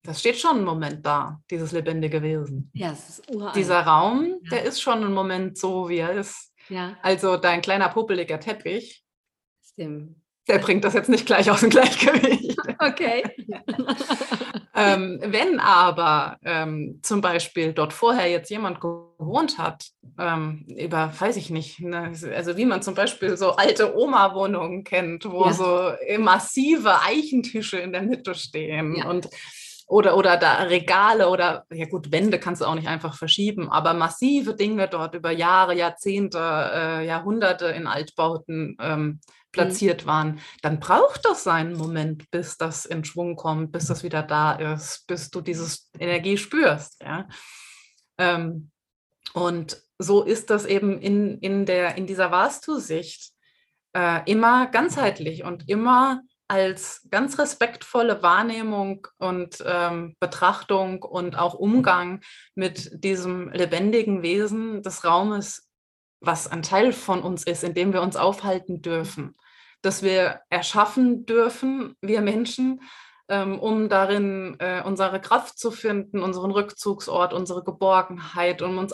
Das steht schon einen Moment da, dieses lebendige Wesen. Ja, es ist uralt. Dieser Raum, ja. der ist schon einen Moment so, wie er ist. Ja. Also dein kleiner puppeliger Teppich, Stimmt. der bringt das jetzt nicht gleich aus dem Gleichgewicht. Okay. ähm, wenn aber ähm, zum Beispiel dort vorher jetzt jemand gewohnt hat, ähm, über, weiß ich nicht, ne, also wie man zum Beispiel so alte Oma-Wohnungen kennt, wo ja. so massive Eichentische in der Mitte stehen ja. und oder, oder da Regale oder, ja gut, Wände kannst du auch nicht einfach verschieben, aber massive Dinge dort über Jahre, Jahrzehnte, äh, Jahrhunderte in Altbauten ähm, platziert mhm. waren, dann braucht das seinen Moment, bis das in Schwung kommt, bis das wieder da ist, bis du diese Energie spürst. Ja? Ähm, und so ist das eben in, in, der, in dieser Vastu-Sicht äh, immer ganzheitlich und immer als ganz respektvolle Wahrnehmung und ähm, Betrachtung und auch Umgang mit diesem lebendigen Wesen des Raumes was ein Teil von uns ist, in dem wir uns aufhalten dürfen, dass wir erschaffen dürfen, wir Menschen, ähm, um darin äh, unsere Kraft zu finden, unseren Rückzugsort, unsere Geborgenheit, um uns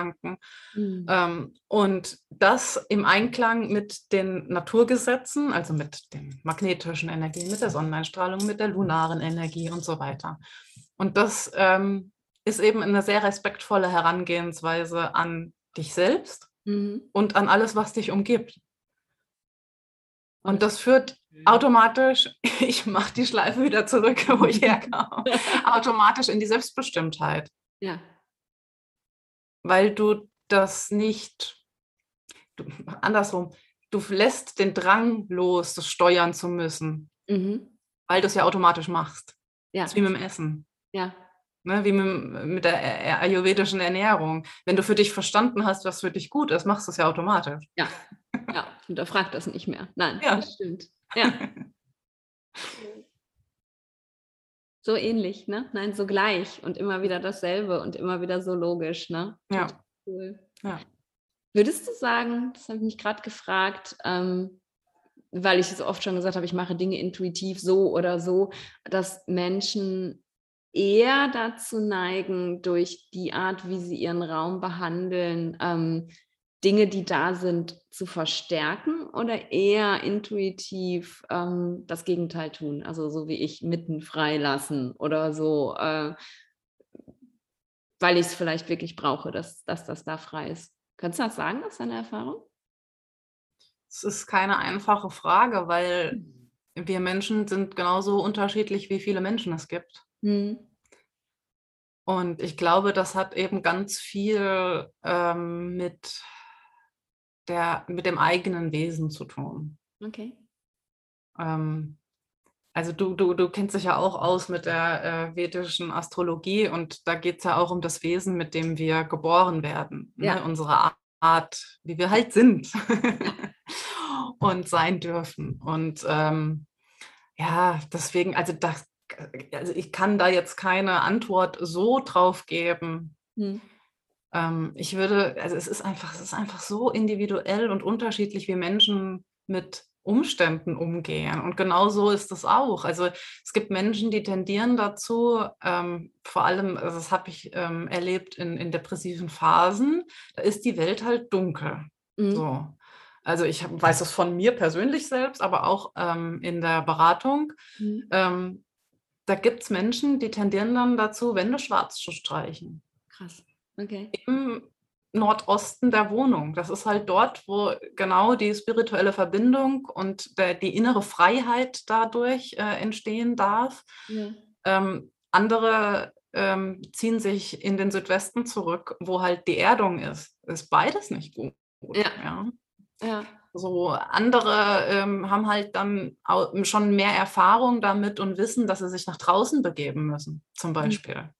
aufzutanken. Mhm. Ähm, und das im Einklang mit den Naturgesetzen, also mit den magnetischen Energien, mit der Sonneneinstrahlung, mit der lunaren Energie und so weiter. Und das ähm, ist eben eine sehr respektvolle Herangehensweise an dich selbst mhm. und an alles, was dich umgibt. Und das führt automatisch, ich mache die Schleife wieder zurück, wo ich herkam, automatisch in die Selbstbestimmtheit. Ja. Weil du das nicht, du, andersrum, du lässt den Drang los, das steuern zu müssen, mhm. weil du es ja automatisch machst. Ja. Das ist wie mit dem Essen. Ja. Ne, wie mit, mit, der ayurvedischen Ernährung. Wenn du für dich verstanden hast, was für dich gut ist, machst du es ja automatisch. Ja, ja, hinterfrag das nicht mehr. Nein, ja. das stimmt. Ja. so ähnlich, ne? Nein, so gleich und immer wieder dasselbe und immer wieder so logisch, ne? Ja. Cool. Ja. Würdest du sagen, das habe ich mich gerade gefragt, ähm, weil ich es oft schon gesagt habe, ich mache Dinge intuitiv so oder so, dass Menschen eher dazu neigen, durch die Art, wie sie ihren Raum behandeln, ähm, Dinge, die da sind, zu verstärken oder eher intuitiv ähm, das Gegenteil tun? Also so wie ich mitten freilassen oder so, äh, weil ich es vielleicht wirklich brauche, dass, dass das da frei ist. Könntest du das sagen aus deiner Erfahrung? Es ist keine einfache Frage, weil hm. wir Menschen sind genauso unterschiedlich, wie viele Menschen es gibt. Mhm. Und ich glaube, das hat eben ganz viel ähm, mit, der, mit dem eigenen Wesen zu tun. Okay. Ähm, also du, du, du kennst dich ja auch aus mit der äh, vedischen Astrologie und da geht es ja auch um das Wesen, mit dem wir geboren werden. Ne? Ja. Ne? Unsere Art, wie wir halt sind und sein dürfen. Und ähm, ja, deswegen, also das, also ich kann da jetzt keine Antwort so drauf geben. Hm. Ähm, ich würde, also es ist einfach, es ist einfach so individuell und unterschiedlich, wie Menschen mit Umständen umgehen. Und genau so ist es auch. Also es gibt Menschen, die tendieren dazu, ähm, vor allem, also das habe ich ähm, erlebt in, in depressiven Phasen, da ist die Welt halt dunkel. Mhm. So. Also ich hab, weiß das von mir persönlich selbst, aber auch ähm, in der Beratung. Mhm. Ähm, da gibt es Menschen, die tendieren dann dazu, Wände schwarz zu streichen. Krass. Okay. Im Nordosten der Wohnung. Das ist halt dort, wo genau die spirituelle Verbindung und der, die innere Freiheit dadurch äh, entstehen darf. Ja. Ähm, andere ähm, ziehen sich in den Südwesten zurück, wo halt die Erdung ist. Ist beides nicht gut. Ja. ja. ja. So andere ähm, haben halt dann schon mehr Erfahrung damit und wissen, dass sie sich nach draußen begeben müssen, zum mhm. Beispiel.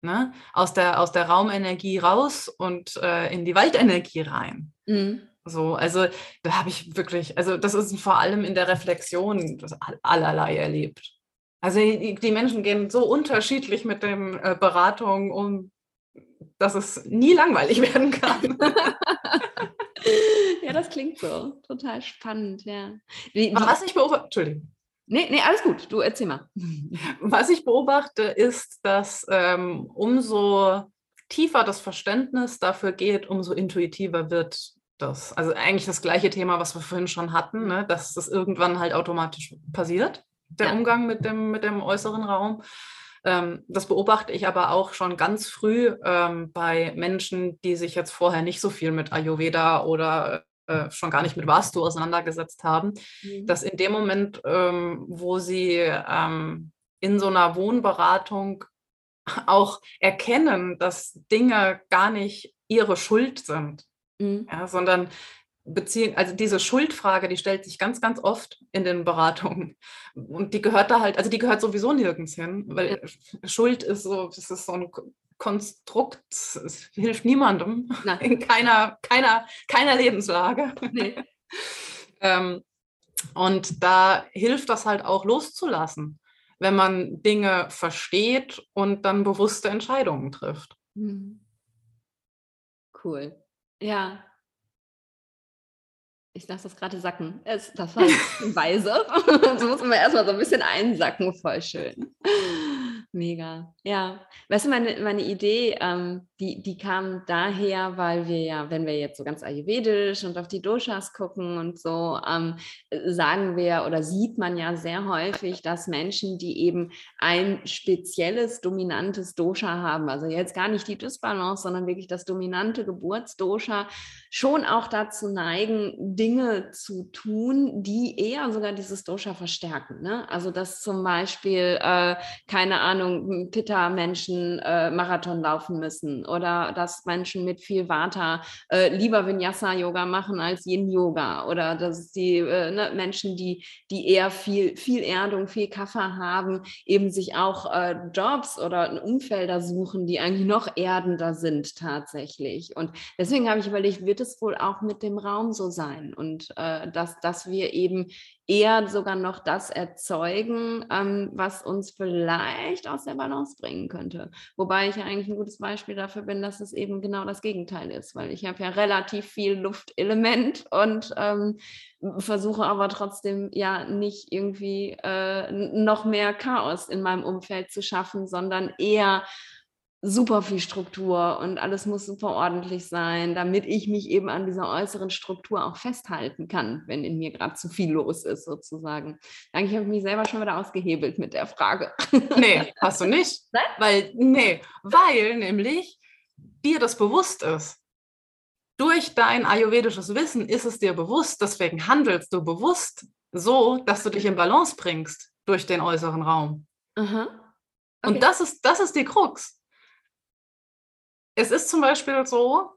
Ne? aus, der, aus der Raumenergie raus und äh, in die Waldenergie rein. Mhm. So, also da habe ich wirklich, also das ist vor allem in der Reflexion allerlei erlebt. Also die, Menschen gehen so unterschiedlich mit den äh, Beratungen um, dass es nie langweilig werden kann. ja, das klingt so. Total spannend, ja. Wie, was ich beobachte, Entschuldigung. Nee, nee, alles gut. Du erzähl mal. Was ich beobachte, ist, dass ähm, umso tiefer das Verständnis dafür geht, umso intuitiver wird das. Also eigentlich das gleiche Thema, was wir vorhin schon hatten, ne? dass das irgendwann halt automatisch passiert, der ja. Umgang mit dem, mit dem äußeren Raum. Ähm, das beobachte ich aber auch schon ganz früh ähm, bei Menschen, die sich jetzt vorher nicht so viel mit Ayurveda oder äh, schon gar nicht mit Vastu auseinandergesetzt haben, mhm. dass in dem Moment, ähm, wo sie ähm, in so einer Wohnberatung auch erkennen, dass Dinge gar nicht ihre Schuld sind, mhm. ja, sondern beziehen, also diese Schuldfrage, die stellt sich ganz, ganz oft in den Beratungen. Und die gehört da halt, also die gehört sowieso nirgends hin, weil. Schuld ist so, das ist so ein Konstrukt, es hilft niemandem, Nein. in keiner, keiner, keiner Lebenslage. Nee. ähm, und da hilft das halt auch loszulassen, wenn man Dinge versteht und dann bewusste Entscheidungen trifft. Mhm. Cool. Ja. Ich lasse das gerade sacken. Es, das war weise. das muss man erstmal so ein bisschen einsacken. Voll schön. Mega. Ja. Weißt du, meine, meine Idee, ähm, die, die kam daher, weil wir ja, wenn wir jetzt so ganz ayurvedisch und auf die Doshas gucken und so, ähm, sagen wir oder sieht man ja sehr häufig, dass Menschen, die eben ein spezielles, dominantes Dosha haben, also jetzt gar nicht die Dysbalance, sondern wirklich das dominante Geburtsdosha, schon auch dazu neigen, Dinge zu tun, die eher sogar dieses Dosha verstärken. Ne? Also dass zum Beispiel, äh, keine Ahnung, Ahnung, Pitta-Menschen äh, Marathon laufen müssen oder dass Menschen mit viel Vata äh, lieber Vinyasa-Yoga machen als Yin-Yoga oder dass die äh, ne, Menschen, die, die eher viel, viel Erdung, viel Kaffer haben, eben sich auch äh, Jobs oder Umfelder suchen, die eigentlich noch erdender sind tatsächlich. Und deswegen habe ich überlegt, wird es wohl auch mit dem Raum so sein und äh, dass, dass wir eben eher sogar noch das erzeugen, ähm, was uns vielleicht aus der Balance bringen könnte. Wobei ich ja eigentlich ein gutes Beispiel dafür bin, dass es eben genau das Gegenteil ist, weil ich habe ja relativ viel Luftelement und ähm, versuche aber trotzdem ja nicht irgendwie äh, noch mehr Chaos in meinem Umfeld zu schaffen, sondern eher super viel Struktur und alles muss super ordentlich sein, damit ich mich eben an dieser äußeren Struktur auch festhalten kann, wenn in mir gerade zu viel los ist, sozusagen. Eigentlich habe ich mich selber schon wieder ausgehebelt mit der Frage. Nee, hast du nicht. Nein? Weil, nee, weil nämlich dir das bewusst ist. Durch dein ayurvedisches Wissen ist es dir bewusst, deswegen handelst du bewusst so, dass du dich in Balance bringst durch den äußeren Raum. Aha. Okay. Und das ist, das ist die Krux. Es ist zum Beispiel so,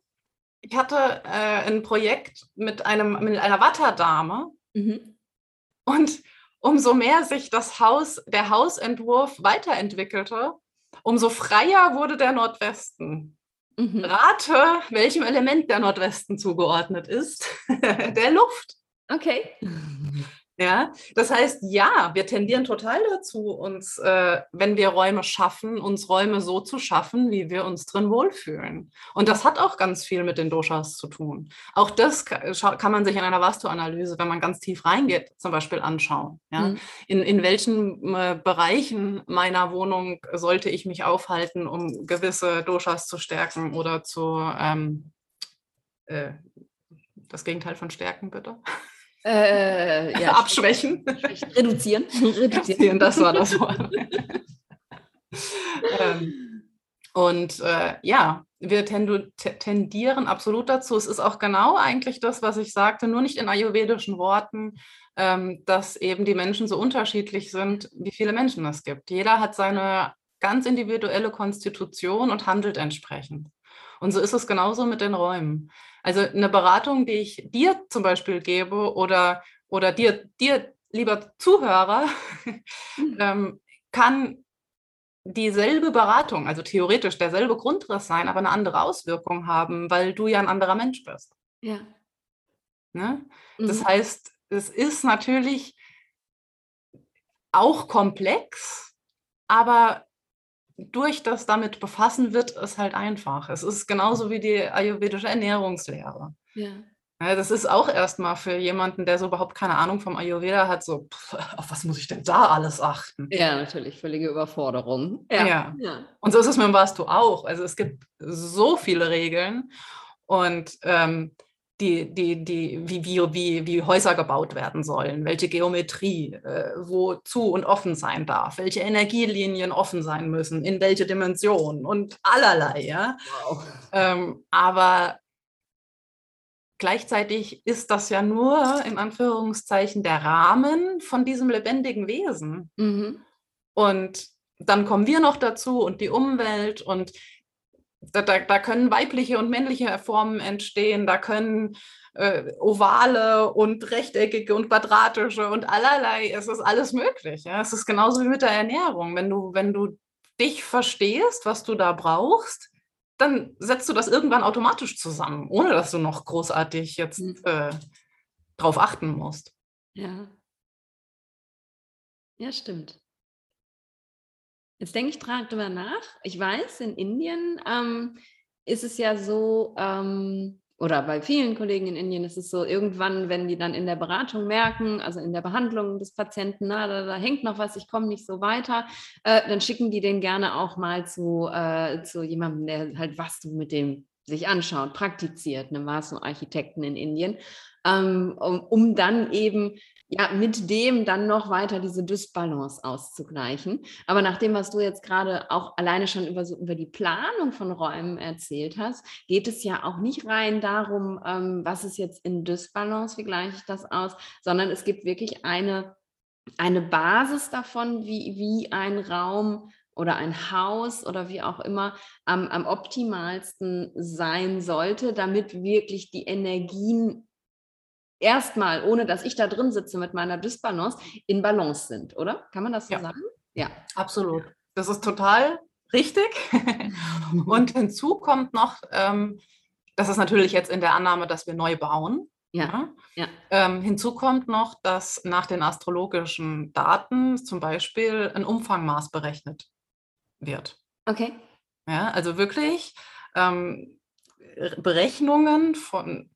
ich hatte äh, ein Projekt mit, einem, mit einer Watterdame mhm. und umso mehr sich das Haus, der Hausentwurf weiterentwickelte, umso freier wurde der Nordwesten. Mhm. Rate, welchem Element der Nordwesten zugeordnet ist. der Luft. Okay. Ja, das heißt, ja, wir tendieren total dazu, uns, äh, wenn wir Räume schaffen, uns Räume so zu schaffen, wie wir uns drin wohlfühlen. Und das hat auch ganz viel mit den Doshas zu tun. Auch das kann man sich in einer Vastu-Analyse, wenn man ganz tief reingeht, zum Beispiel anschauen. Ja? Mhm. In, in welchen äh, Bereichen meiner Wohnung sollte ich mich aufhalten, um gewisse Doshas zu stärken oder zu ähm, äh, das Gegenteil von stärken, bitte. Äh, ja, Abschwächen. Reduzieren. Reduzieren, das war das Wort. ähm, und äh, ja, wir tendieren absolut dazu. Es ist auch genau eigentlich das, was ich sagte, nur nicht in ayurvedischen Worten, ähm, dass eben die Menschen so unterschiedlich sind, wie viele Menschen es gibt. Jeder hat seine ganz individuelle Konstitution und handelt entsprechend. Und so ist es genauso mit den Räumen. Also eine Beratung, die ich dir zum Beispiel gebe oder, oder dir, dir, lieber Zuhörer, mhm. ähm, kann dieselbe Beratung, also theoretisch derselbe Grundriss sein, aber eine andere Auswirkung haben, weil du ja ein anderer Mensch bist. Ja. Ne? Mhm. Das heißt, es ist natürlich auch komplex, aber durch das damit befassen wird es halt einfach. Es ist genauso wie die ayurvedische Ernährungslehre. Ja. ja das ist auch erstmal für jemanden, der so überhaupt keine Ahnung vom Ayurveda hat, so, pff, auf was muss ich denn da alles achten? Ja, natürlich, völlige Überforderung. Ja. ja. ja. Und so ist es mit dem Vastu auch. Also es gibt so viele Regeln und ähm, die, die, die, wie, wie, wie, Häuser gebaut werden sollen, welche Geometrie, äh, wo zu und offen sein darf, welche Energielinien offen sein müssen, in welche Dimension und allerlei. Ja? Wow. Ähm, aber gleichzeitig ist das ja nur in Anführungszeichen der Rahmen von diesem lebendigen Wesen. Mhm. Und dann kommen wir noch dazu und die Umwelt und da, da, da können weibliche und männliche Formen entstehen, da können äh, ovale und rechteckige und quadratische und allerlei, es ist alles möglich. Ja? Es ist genauso wie mit der Ernährung. Wenn du, wenn du dich verstehst, was du da brauchst, dann setzt du das irgendwann automatisch zusammen, ohne dass du noch großartig jetzt mhm. äh, drauf achten musst. Ja. Ja, stimmt. Jetzt denke ich darüber nach. Ich weiß, in Indien ähm, ist es ja so, ähm, oder bei vielen Kollegen in Indien ist es so, irgendwann, wenn die dann in der Beratung merken, also in der Behandlung des Patienten, na, da, da hängt noch was, ich komme nicht so weiter, äh, dann schicken die den gerne auch mal zu, äh, zu jemandem, der halt was du mit dem sich anschaut, praktiziert, einem Vaso-Architekten in Indien, ähm, um, um dann eben ja, mit dem dann noch weiter diese Dysbalance auszugleichen. Aber nach dem, was du jetzt gerade auch alleine schon über, so, über die Planung von Räumen erzählt hast, geht es ja auch nicht rein darum, ähm, was ist jetzt in Dysbalance, wie gleiche ich das aus, sondern es gibt wirklich eine, eine Basis davon, wie, wie ein Raum oder ein Haus oder wie auch immer am, am optimalsten sein sollte, damit wirklich die Energien erstmal, ohne dass ich da drin sitze mit meiner Dysbalance, in Balance sind, oder? Kann man das so ja. sagen? Ja, absolut. Das ist total richtig. Und hinzu kommt noch, ähm, das ist natürlich jetzt in der Annahme, dass wir neu bauen. Ja. ja. Ähm, hinzu kommt noch, dass nach den astrologischen Daten zum Beispiel ein Umfangmaß berechnet wird. Okay. Ja, also wirklich ähm, Berechnungen von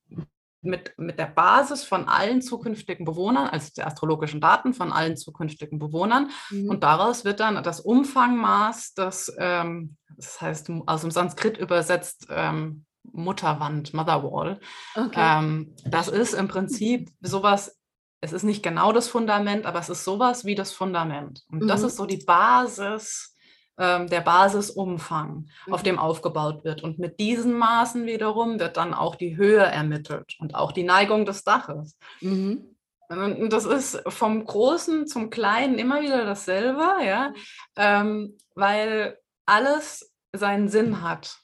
mit, mit der Basis von allen zukünftigen Bewohnern, also der astrologischen Daten von allen zukünftigen Bewohnern. Mhm. Und daraus wird dann das Umfangmaß, das, ähm, das heißt aus dem Sanskrit übersetzt ähm, Mutterwand, Motherwall. Okay. Ähm, das ist im Prinzip sowas, es ist nicht genau das Fundament, aber es ist sowas wie das Fundament. Und mhm. das ist so die Basis ähm, der Basisumfang, mhm. auf dem aufgebaut wird. Und mit diesen Maßen wiederum wird dann auch die Höhe ermittelt und auch die Neigung des Daches. Mhm. Und das ist vom Großen zum Kleinen immer wieder dasselbe, ja, ähm, weil alles seinen Sinn hat,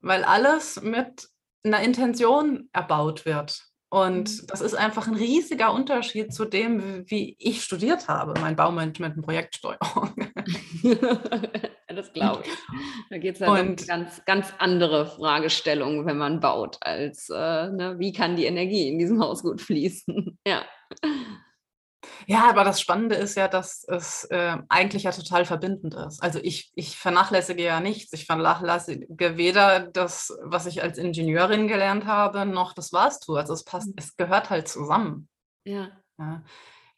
weil alles mit einer Intention erbaut wird. Und mhm. das ist einfach ein riesiger Unterschied zu dem, wie ich studiert habe, mein Baumanagement und Projektsteuerung. das glaube ich. Da geht es ja um ganz, ganz andere Fragestellungen, wenn man baut, als äh, ne, wie kann die Energie in diesem Haus gut fließen. ja. Ja, aber das Spannende ist ja, dass es äh, eigentlich ja total verbindend ist. Also ich, ich vernachlässige ja nichts. Ich vernachlässige weder das, was ich als Ingenieurin gelernt habe, noch das was tue. Also es passt, mhm. es gehört halt zusammen. Ja. ja.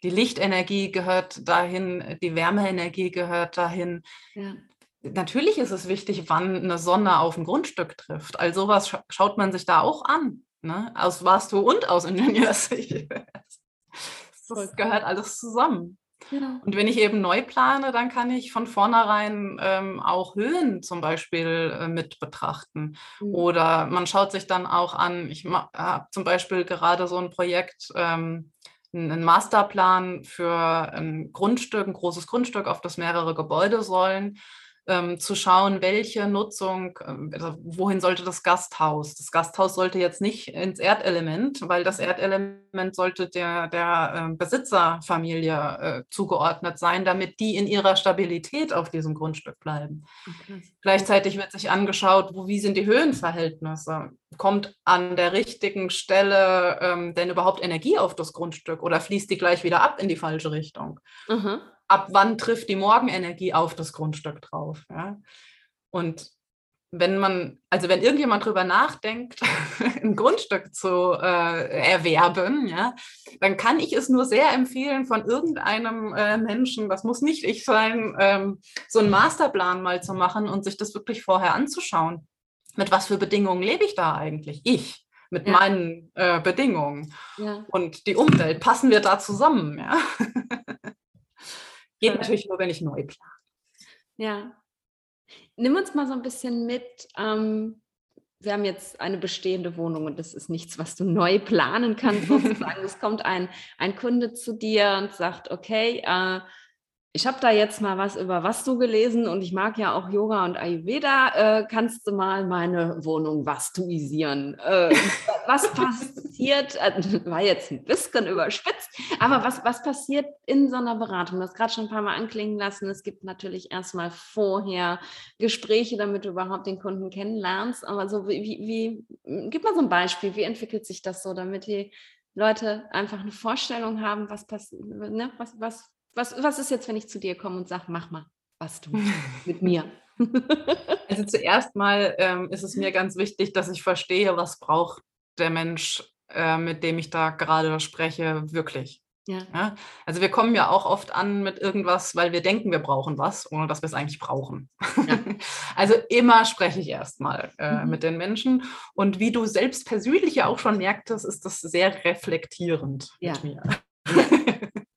Die Lichtenergie gehört dahin, die Wärmeenergie gehört dahin. Ja. Natürlich ist es wichtig, wann eine Sonne auf ein Grundstück trifft. Also sowas schaut man sich da auch an. Ne? Aus warst du und aus Ingenieurssicht. Das gehört alles zusammen. Ja. Und wenn ich eben neu plane, dann kann ich von vornherein ähm, auch Höhen zum Beispiel äh, mit betrachten. Mhm. Oder man schaut sich dann auch an, ich habe zum Beispiel gerade so ein Projekt, ähm, einen Masterplan für ein Grundstück, ein großes Grundstück, auf das mehrere Gebäude sollen ähm, zu schauen, welche Nutzung, also wohin sollte das Gasthaus? Das Gasthaus sollte jetzt nicht ins Erdelement, weil das Erdelement sollte der, der äh, Besitzerfamilie äh, zugeordnet sein, damit die in ihrer Stabilität auf diesem Grundstück bleiben. Okay. Gleichzeitig wird sich angeschaut, wo, wie sind die Höhenverhältnisse? Kommt an der richtigen Stelle ähm, denn überhaupt Energie auf das Grundstück oder fließt die gleich wieder ab in die falsche Richtung? Mhm ab wann trifft die Morgenenergie auf das Grundstück drauf. Ja? Und wenn man, also wenn irgendjemand drüber nachdenkt, ein Grundstück zu äh, erwerben, ja, dann kann ich es nur sehr empfehlen von irgendeinem äh, Menschen, das muss nicht ich sein, ähm, so einen Masterplan mal zu machen und sich das wirklich vorher anzuschauen. Mit was für Bedingungen lebe ich da eigentlich? Ich mit ja. meinen äh, Bedingungen ja. und die Umwelt, passen wir da zusammen? Ja? Geht natürlich nur, wenn ich neu plane. Ja. Nimm uns mal so ein bisschen mit. Ähm, wir haben jetzt eine bestehende Wohnung und das ist nichts, was du neu planen kannst, sozusagen. es kommt ein, ein Kunde zu dir und sagt, okay, äh, ich habe da jetzt mal was über was du gelesen und ich mag ja auch Yoga und Ayurveda. Äh, kannst du mal meine Wohnung vastuisieren? Äh, was passiert, äh, war jetzt ein bisschen überspitzt, aber was, was passiert in so einer Beratung? Du hast gerade schon ein paar Mal anklingen lassen. Es gibt natürlich erstmal vorher Gespräche, damit du überhaupt den Kunden kennenlernst. Aber so wie, wie, gib mal so ein Beispiel, wie entwickelt sich das so, damit die Leute einfach eine Vorstellung haben, was passiert, ne? was, was was, was ist jetzt, wenn ich zu dir komme und sage, mach mal, was du mit mir? Also zuerst mal ähm, ist es mir ganz wichtig, dass ich verstehe, was braucht der Mensch, äh, mit dem ich da gerade spreche, wirklich. Ja. ja. Also wir kommen ja auch oft an mit irgendwas, weil wir denken, wir brauchen was, ohne dass wir es eigentlich brauchen. Ja. also immer spreche ich erstmal äh, mhm. mit den Menschen. Und wie du selbst persönlich ja auch schon merktest, ist das sehr reflektierend ja. mit mir.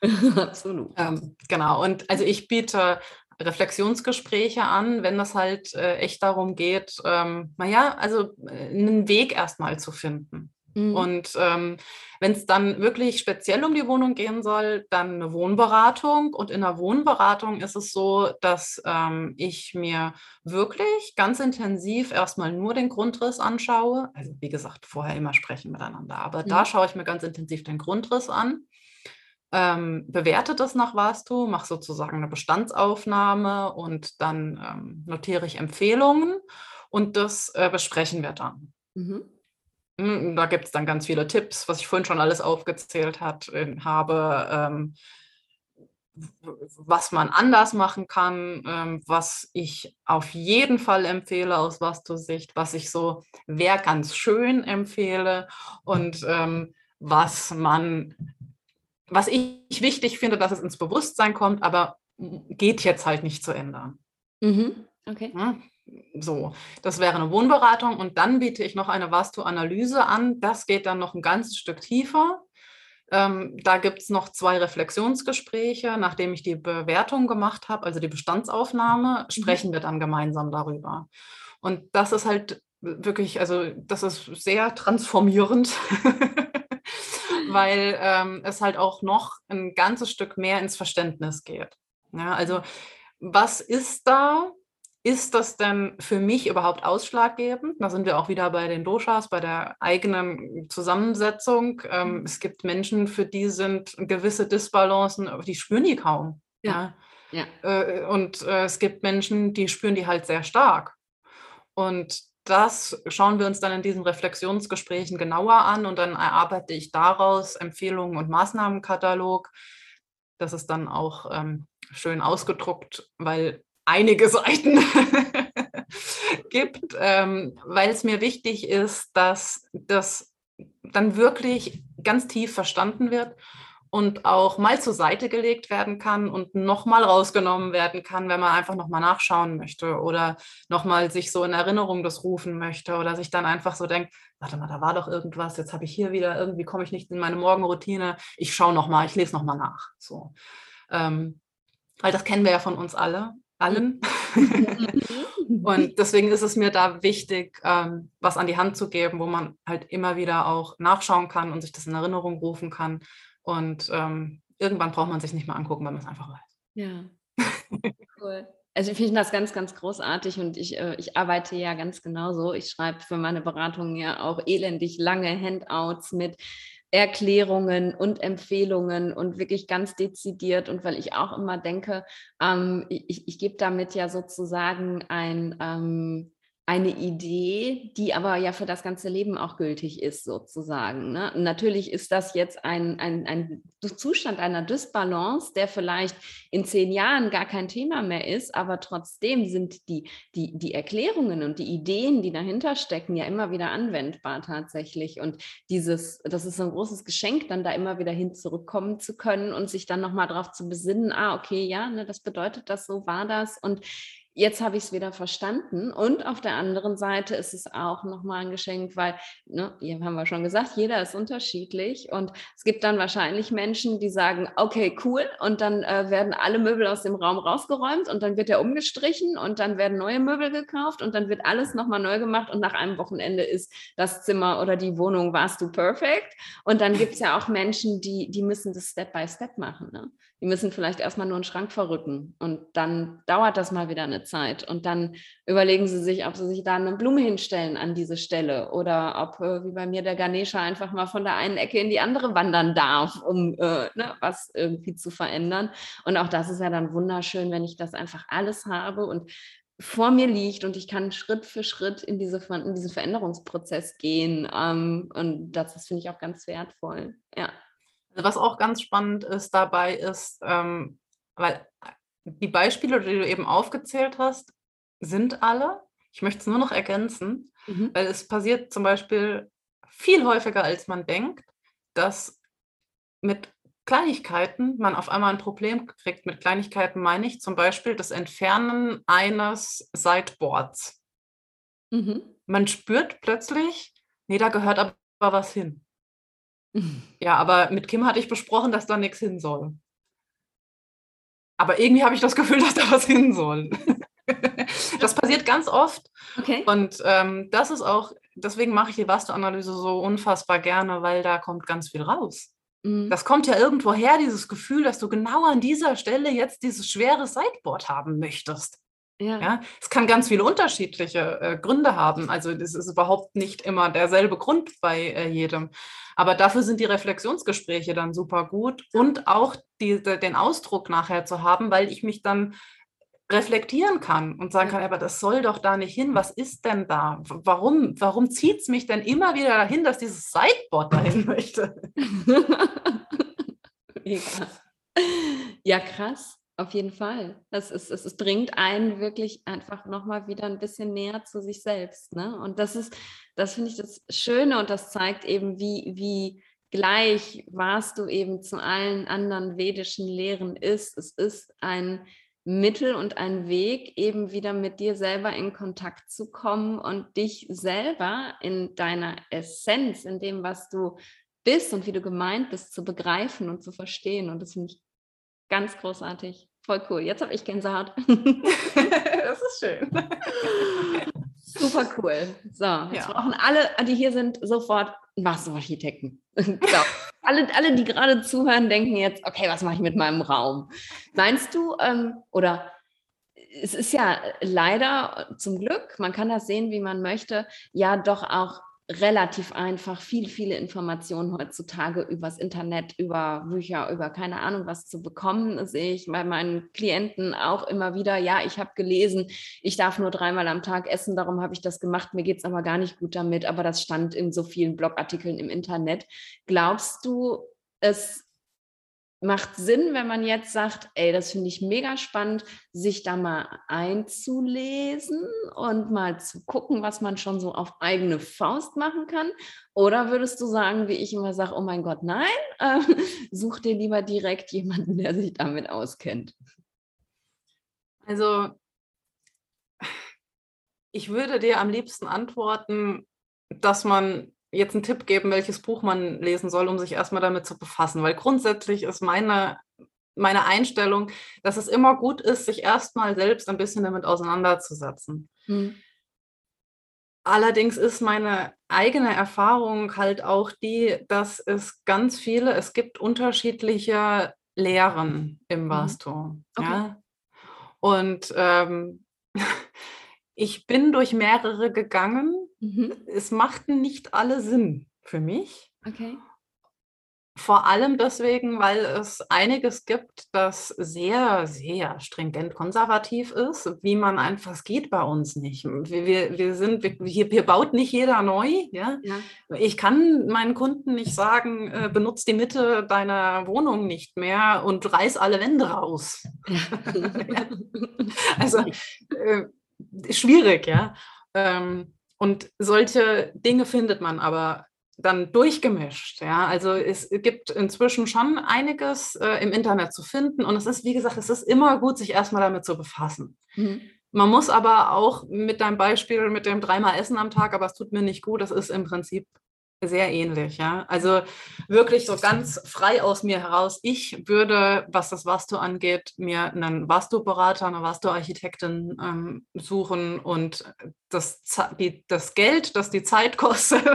Absolut. Ähm, genau. Und also ich biete Reflexionsgespräche an, wenn das halt äh, echt darum geht, ähm, naja, also äh, einen Weg erstmal zu finden. Mhm. Und ähm, wenn es dann wirklich speziell um die Wohnung gehen soll, dann eine Wohnberatung. Und in der Wohnberatung ist es so, dass ähm, ich mir wirklich ganz intensiv erstmal nur den Grundriss anschaue. Also wie gesagt, vorher immer sprechen miteinander. Aber mhm. da schaue ich mir ganz intensiv den Grundriss an ähm, bewerte das nach Vastu, mache sozusagen eine Bestandsaufnahme und dann ähm, notiere ich Empfehlungen und das äh, besprechen wir dann. Mhm. Hm, da gibt es dann ganz viele Tipps, was ich vorhin schon alles aufgezählt hat, habe, ähm, was man anders machen kann, ähm, was ich auf jeden Fall empfehle aus Vastu-Sicht, was ich so wäre ganz schön empfehle und ähm, was man was ich wichtig finde, dass es ins Bewusstsein kommt, aber geht jetzt halt nicht zu ändern. Mhm. Okay. Ja, so, das wäre eine Wohnberatung und dann biete ich noch eine Vastu-Analyse an. Das geht dann noch ein ganzes Stück tiefer. Ähm, da gibt es noch zwei Reflexionsgespräche. Nachdem ich die Bewertung gemacht habe, also die Bestandsaufnahme, mhm. sprechen mhm. wir dann gemeinsam darüber. Und das ist halt wirklich, also das ist sehr transformierend. weil ähm, es halt auch noch ein ganzes Stück mehr ins Verständnis geht. Ja, also was ist da? Ist das denn für mich überhaupt ausschlaggebend? Da sind wir auch wieder bei den Doshas, bei der eigenen Zusammensetzung. Ähm, mhm. es gibt Menschen, für die sind gewisse Disbalancen, die spüren die kaum. Ja. ja. Äh, und äh, es gibt Menschen, die spüren die halt sehr stark. Und das schauen wir uns dann in diesen Reflexionsgesprächen genauer an und dann erarbeite ich daraus Empfehlungen und Maßnahmenkatalog, Das ist dann auch ähm, schön ausgedruckt, weil einige Seiten gibt, ähm, weil es mir wichtig ist, dass das dann wirklich ganz tief verstanden wird und auch mal zur Seite gelegt werden kann und nochmal rausgenommen werden kann, wenn man einfach nochmal nachschauen möchte oder nochmal sich so in Erinnerung das rufen möchte oder sich dann einfach so denkt, warte mal, da war doch irgendwas, jetzt habe ich hier wieder, irgendwie komme ich nicht in meine Morgenroutine, ich schaue nochmal, ich lese nochmal nach. So. Ähm, weil das kennen wir ja von uns alle, allen. und deswegen ist es mir da wichtig, ähm, was an die Hand zu geben, wo man halt immer wieder auch nachschauen kann und sich das in Erinnerung rufen kann. Und ähm, irgendwann braucht man sich nicht mehr angucken, weil man es einfach weiß. Ja. cool. Also ich finde das ganz, ganz großartig und ich, äh, ich arbeite ja ganz genauso. Ich schreibe für meine Beratungen ja auch elendig lange Handouts mit Erklärungen und Empfehlungen und wirklich ganz dezidiert. Und weil ich auch immer denke, ähm, ich, ich gebe damit ja sozusagen ein, ähm, eine Idee, die aber ja für das ganze Leben auch gültig ist, sozusagen. Ne? Natürlich ist das jetzt ein, ein, ein Zustand einer Dysbalance, der vielleicht in zehn Jahren gar kein Thema mehr ist, aber trotzdem sind die, die, die Erklärungen und die Ideen, die dahinter stecken, ja immer wieder anwendbar tatsächlich. Und dieses, das ist ein großes Geschenk, dann da immer wieder hin zurückkommen zu können und sich dann nochmal darauf zu besinnen, ah, okay, ja, ne, das bedeutet das, so war das. Und jetzt habe ich es wieder verstanden. Und auf der anderen Seite ist es auch nochmal ein Geschenk, weil, ne, hier haben wir schon gesagt, jeder ist unterschiedlich. Und es gibt dann wahrscheinlich Menschen, die sagen, okay, cool. Und dann äh, werden alle Möbel aus dem Raum rausgeräumt und dann wird er umgestrichen und dann werden neue Möbel gekauft und dann wird alles nochmal neu gemacht. Und nach einem Wochenende ist das Zimmer oder die Wohnung, warst du perfekt. Und dann gibt es ja auch Menschen, die, die müssen das Step by Step machen. Ne? Die müssen vielleicht erstmal nur einen Schrank verrücken und dann dauert das mal wieder eine Zeit und dann überlegen sie sich, ob sie sich da eine Blume hinstellen an diese Stelle oder ob, äh, wie bei mir, der Ganesha einfach mal von der einen Ecke in die andere wandern darf, um äh, ne, was irgendwie zu verändern. Und auch das ist ja dann wunderschön, wenn ich das einfach alles habe und vor mir liegt und ich kann Schritt für Schritt in, diese, in diesen Veränderungsprozess gehen. Ähm, und das, das finde ich auch ganz wertvoll. Ja. Was auch ganz spannend ist dabei ist, ähm, weil die Beispiele, die du eben aufgezählt hast, sind alle. Ich möchte es nur noch ergänzen, mhm. weil es passiert zum Beispiel viel häufiger, als man denkt, dass mit Kleinigkeiten man auf einmal ein Problem kriegt. Mit Kleinigkeiten meine ich zum Beispiel das Entfernen eines Sideboards. Mhm. Man spürt plötzlich, nee, da gehört aber was hin. Ja, aber mit Kim hatte ich besprochen, dass da nichts hin soll. Aber irgendwie habe ich das Gefühl, dass da was hin soll. das passiert ganz oft. Okay. Und ähm, das ist auch, deswegen mache ich die Vastu-Analyse so unfassbar gerne, weil da kommt ganz viel raus. Mhm. Das kommt ja irgendwo her, dieses Gefühl, dass du genau an dieser Stelle jetzt dieses schwere Sideboard haben möchtest. Ja. ja. es kann ganz viele unterschiedliche äh, Gründe haben. Also das ist überhaupt nicht immer derselbe Grund bei äh, jedem. Aber dafür sind die Reflexionsgespräche dann super gut und auch die, den Ausdruck nachher zu haben, weil ich mich dann reflektieren kann und sagen kann, aber das soll doch da nicht hin. Was ist denn da? Warum, warum zieht es mich denn immer wieder dahin, dass dieses Sideboard dahin möchte? ja, krass. Auf jeden Fall. Das ist, es, es bringt einen wirklich einfach nochmal wieder ein bisschen näher zu sich selbst. Ne? Und das ist, das finde ich das Schöne und das zeigt eben, wie, wie gleich warst du eben zu allen anderen vedischen Lehren ist. Es ist ein Mittel und ein Weg, eben wieder mit dir selber in Kontakt zu kommen und dich selber in deiner Essenz, in dem, was du bist und wie du gemeint bist, zu begreifen und zu verstehen. Und das finde ich Ganz großartig. Voll cool. Jetzt habe ich Gänsehaut. das ist schön. Super cool. So, jetzt ja. brauchen alle, die hier sind, sofort Masterarchitekten. so. alle, alle, die gerade zuhören, denken jetzt, okay, was mache ich mit meinem Raum? Meinst du, ähm, oder es ist ja leider zum Glück, man kann das sehen, wie man möchte, ja doch auch relativ einfach viel, viele Informationen heutzutage übers Internet, über Bücher, über keine Ahnung was zu bekommen. sehe ich bei meinen Klienten auch immer wieder, ja, ich habe gelesen, ich darf nur dreimal am Tag essen, darum habe ich das gemacht, mir geht es aber gar nicht gut damit, aber das stand in so vielen Blogartikeln im Internet. Glaubst du, es macht Sinn, wenn man jetzt sagt, ey, das finde ich mega spannend, sich da mal einzulesen und mal zu gucken, was man schon so auf eigene Faust machen kann? Oder würdest du sagen, wie ich immer sage, oh mein Gott, nein, äh, such dir lieber direkt jemanden, der sich damit auskennt? Also, ich würde dir am liebsten antworten, dass man jetzt einen Tipp geben, welches Buch man lesen soll, um sich erstmal damit zu befassen. Weil grundsätzlich ist meine, meine Einstellung, dass es immer gut ist, sich erstmal selbst ein bisschen damit auseinanderzusetzen. Hm. Allerdings ist meine eigene Erfahrung halt auch die, dass es ganz viele, es gibt unterschiedliche Lehren im mhm. Vastu. Okay. Ja? Und ähm, ich bin durch mehrere gegangen. Mhm. Es machten nicht alle Sinn für mich. Okay. Vor allem deswegen, weil es einiges gibt, das sehr, sehr stringent konservativ ist, wie man einfach, es geht bei uns nicht. Wir, wir, wir sind, wir, hier, hier baut nicht jeder neu. Ja? ja? Ich kann meinen Kunden nicht sagen, äh, benutz die Mitte deiner Wohnung nicht mehr und reiß alle Wände raus. Ja. also äh, schwierig, ja. Ähm, und solche Dinge findet man aber dann durchgemischt. Ja, also es gibt inzwischen schon einiges äh, im Internet zu finden und es ist, wie gesagt, es ist immer gut, sich erstmal damit zu befassen. Mhm. Man muss aber auch mit deinem Beispiel mit dem dreimal Essen am Tag, aber es tut mir nicht gut, das ist im Prinzip sehr ähnlich, ja. Also wirklich so ganz frei aus mir heraus. Ich würde, was das Vastu angeht, mir einen Vastu-Berater, eine Vastu-Architektin ähm, suchen und das, die, das Geld, das die Zeit kostet,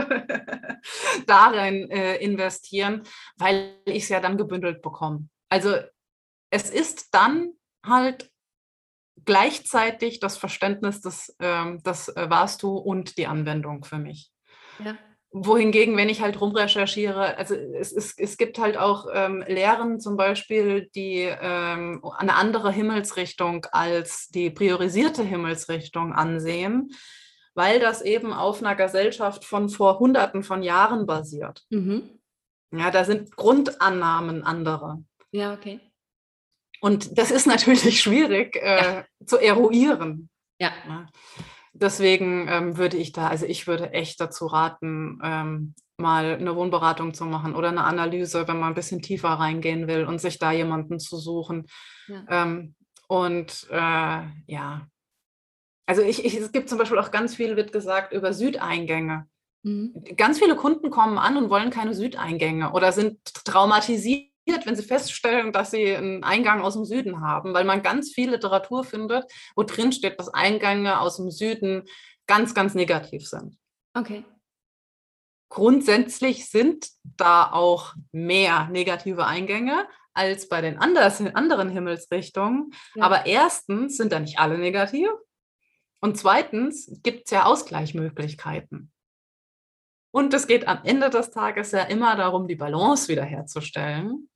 darin äh, investieren, weil ich es ja dann gebündelt bekomme. Also es ist dann halt gleichzeitig das Verständnis des, ähm, des Vastu und die Anwendung für mich. Ja wohingegen, wenn ich halt rumrecherchiere, also es, es, es gibt halt auch ähm, Lehren zum Beispiel, die ähm, eine andere Himmelsrichtung als die priorisierte Himmelsrichtung ansehen, weil das eben auf einer Gesellschaft von vor Hunderten von Jahren basiert. Mhm. Ja, da sind Grundannahmen andere. Ja, okay. Und das ist natürlich schwierig äh, ja. zu eruieren. ja. ja deswegen ähm, würde ich da, also ich würde echt dazu raten, ähm, mal eine Wohnberatung zu machen oder eine Analyse, wenn man ein bisschen tiefer reingehen will und sich da jemanden zu suchen. Ja. Ähm, und äh, ja, also ich, ich, es gibt zum Beispiel auch ganz viel, wird gesagt, über Südeingänge. Mhm. Ganz viele Kunden kommen an und wollen keine Südeingänge oder sind traumatisiert wenn sie feststellen, dass sie einen Eingang aus dem Süden haben, weil man ganz viel Literatur findet, wo drin steht, dass Eingänge aus dem Süden ganz, ganz negativ sind. Okay. Grundsätzlich sind da auch mehr negative Eingänge als bei den anderen Himmelsrichtungen. Ja. Aber erstens sind da nicht alle negativ. Und zweitens gibt es ja Ausgleichmöglichkeiten. Und es geht am Ende des Tages ja immer darum, die Balance wiederherzustellen.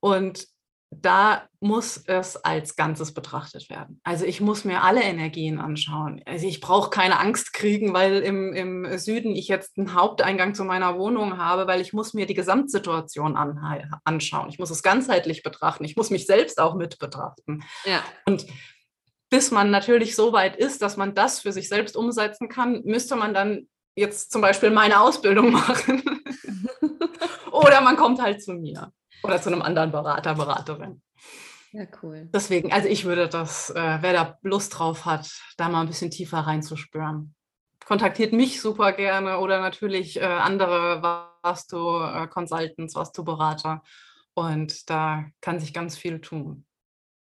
Und da muss es als Ganzes betrachtet werden. Also ich muss mir alle Energien anschauen. Also ich brauche keine Angst kriegen, weil im, im Süden ich jetzt einen Haupteingang zu meiner Wohnung habe, weil ich muss mir die Gesamtsituation an, anschauen. Ich muss es ganzheitlich betrachten. Ich muss mich selbst auch mit betrachten. Ja. Und bis man natürlich so weit ist, dass man das für sich selbst umsetzen kann, müsste man dann jetzt zum Beispiel meine Ausbildung machen. Oder man kommt halt zu mir. Oder zu einem anderen Berater, Beraterin. Ja, cool. Deswegen, also ich würde das, äh, wer da Lust drauf hat, da mal ein bisschen tiefer reinzuspüren. Kontaktiert mich super gerne oder natürlich äh, andere warst du äh, Consultants, warst du Berater. Und da kann sich ganz viel tun.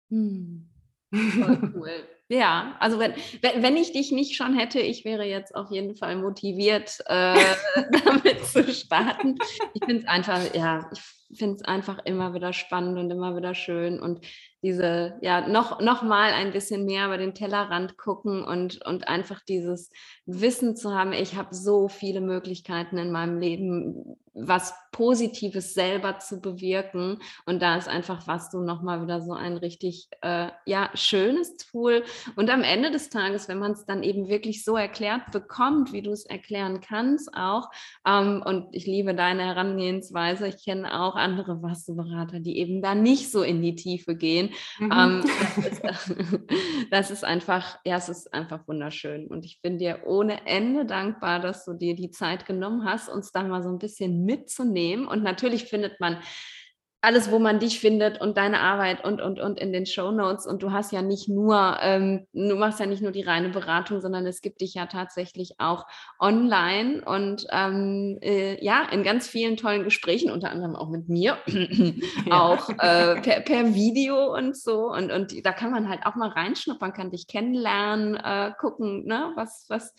Hm. Voll cool. Ja, also wenn, wenn ich dich nicht schon hätte, ich wäre jetzt auf jeden Fall motiviert, äh, damit zu starten. Ich finde es einfach, ja, ich finde es einfach immer wieder spannend und immer wieder schön und diese, ja, noch, noch mal ein bisschen mehr über den Tellerrand gucken und, und einfach dieses Wissen zu haben, ich habe so viele Möglichkeiten in meinem Leben, was Positives selber zu bewirken. Und da ist einfach was du nochmal wieder so ein richtig äh, ja, schönes Tool. Und am Ende des Tages, wenn man es dann eben wirklich so erklärt bekommt, wie du es erklären kannst, auch. Ähm, und ich liebe deine Herangehensweise. Ich kenne auch andere Wasserberater, die eben da nicht so in die Tiefe gehen. Mhm. Ähm, das, ist, das ist einfach, ja, es ist einfach wunderschön. Und ich bin dir ohne Ende dankbar, dass du dir die Zeit genommen hast, uns da mal so ein bisschen mitzunehmen. Und natürlich findet man alles, wo man dich findet und deine Arbeit und, und, und in den Show Notes. Und du hast ja nicht nur, ähm, du machst ja nicht nur die reine Beratung, sondern es gibt dich ja tatsächlich auch online und ähm, äh, ja, in ganz vielen tollen Gesprächen, unter anderem auch mit mir, auch äh, per, per, Video und so. Und, und da kann man halt auch mal reinschnuppern, kann dich kennenlernen, äh, gucken, ne, was, was,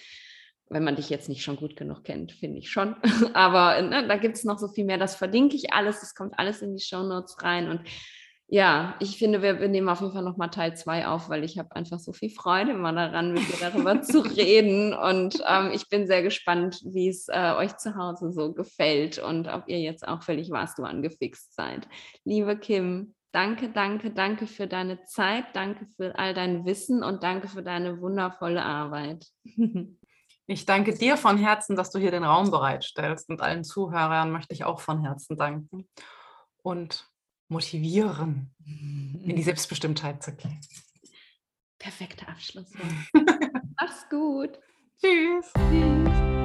wenn man dich jetzt nicht schon gut genug kennt, finde ich schon. Aber ne, da gibt es noch so viel mehr. Das verlinke ich alles. Das kommt alles in die Show Notes rein. Und ja, ich finde, wir, wir nehmen auf jeden Fall nochmal Teil 2 auf, weil ich habe einfach so viel Freude immer daran, mit dir darüber zu reden. Und ähm, ich bin sehr gespannt, wie es äh, euch zu Hause so gefällt und ob ihr jetzt auch völlig warst du angefixt seid. Liebe Kim, danke, danke, danke für deine Zeit, danke für all dein Wissen und danke für deine wundervolle Arbeit. Ich danke dir von Herzen, dass du hier den Raum bereitstellst und allen Zuhörern möchte ich auch von Herzen danken und motivieren, in die Selbstbestimmtheit zu gehen. Perfekter Abschluss. Mach's gut. Tschüss. Tschüss.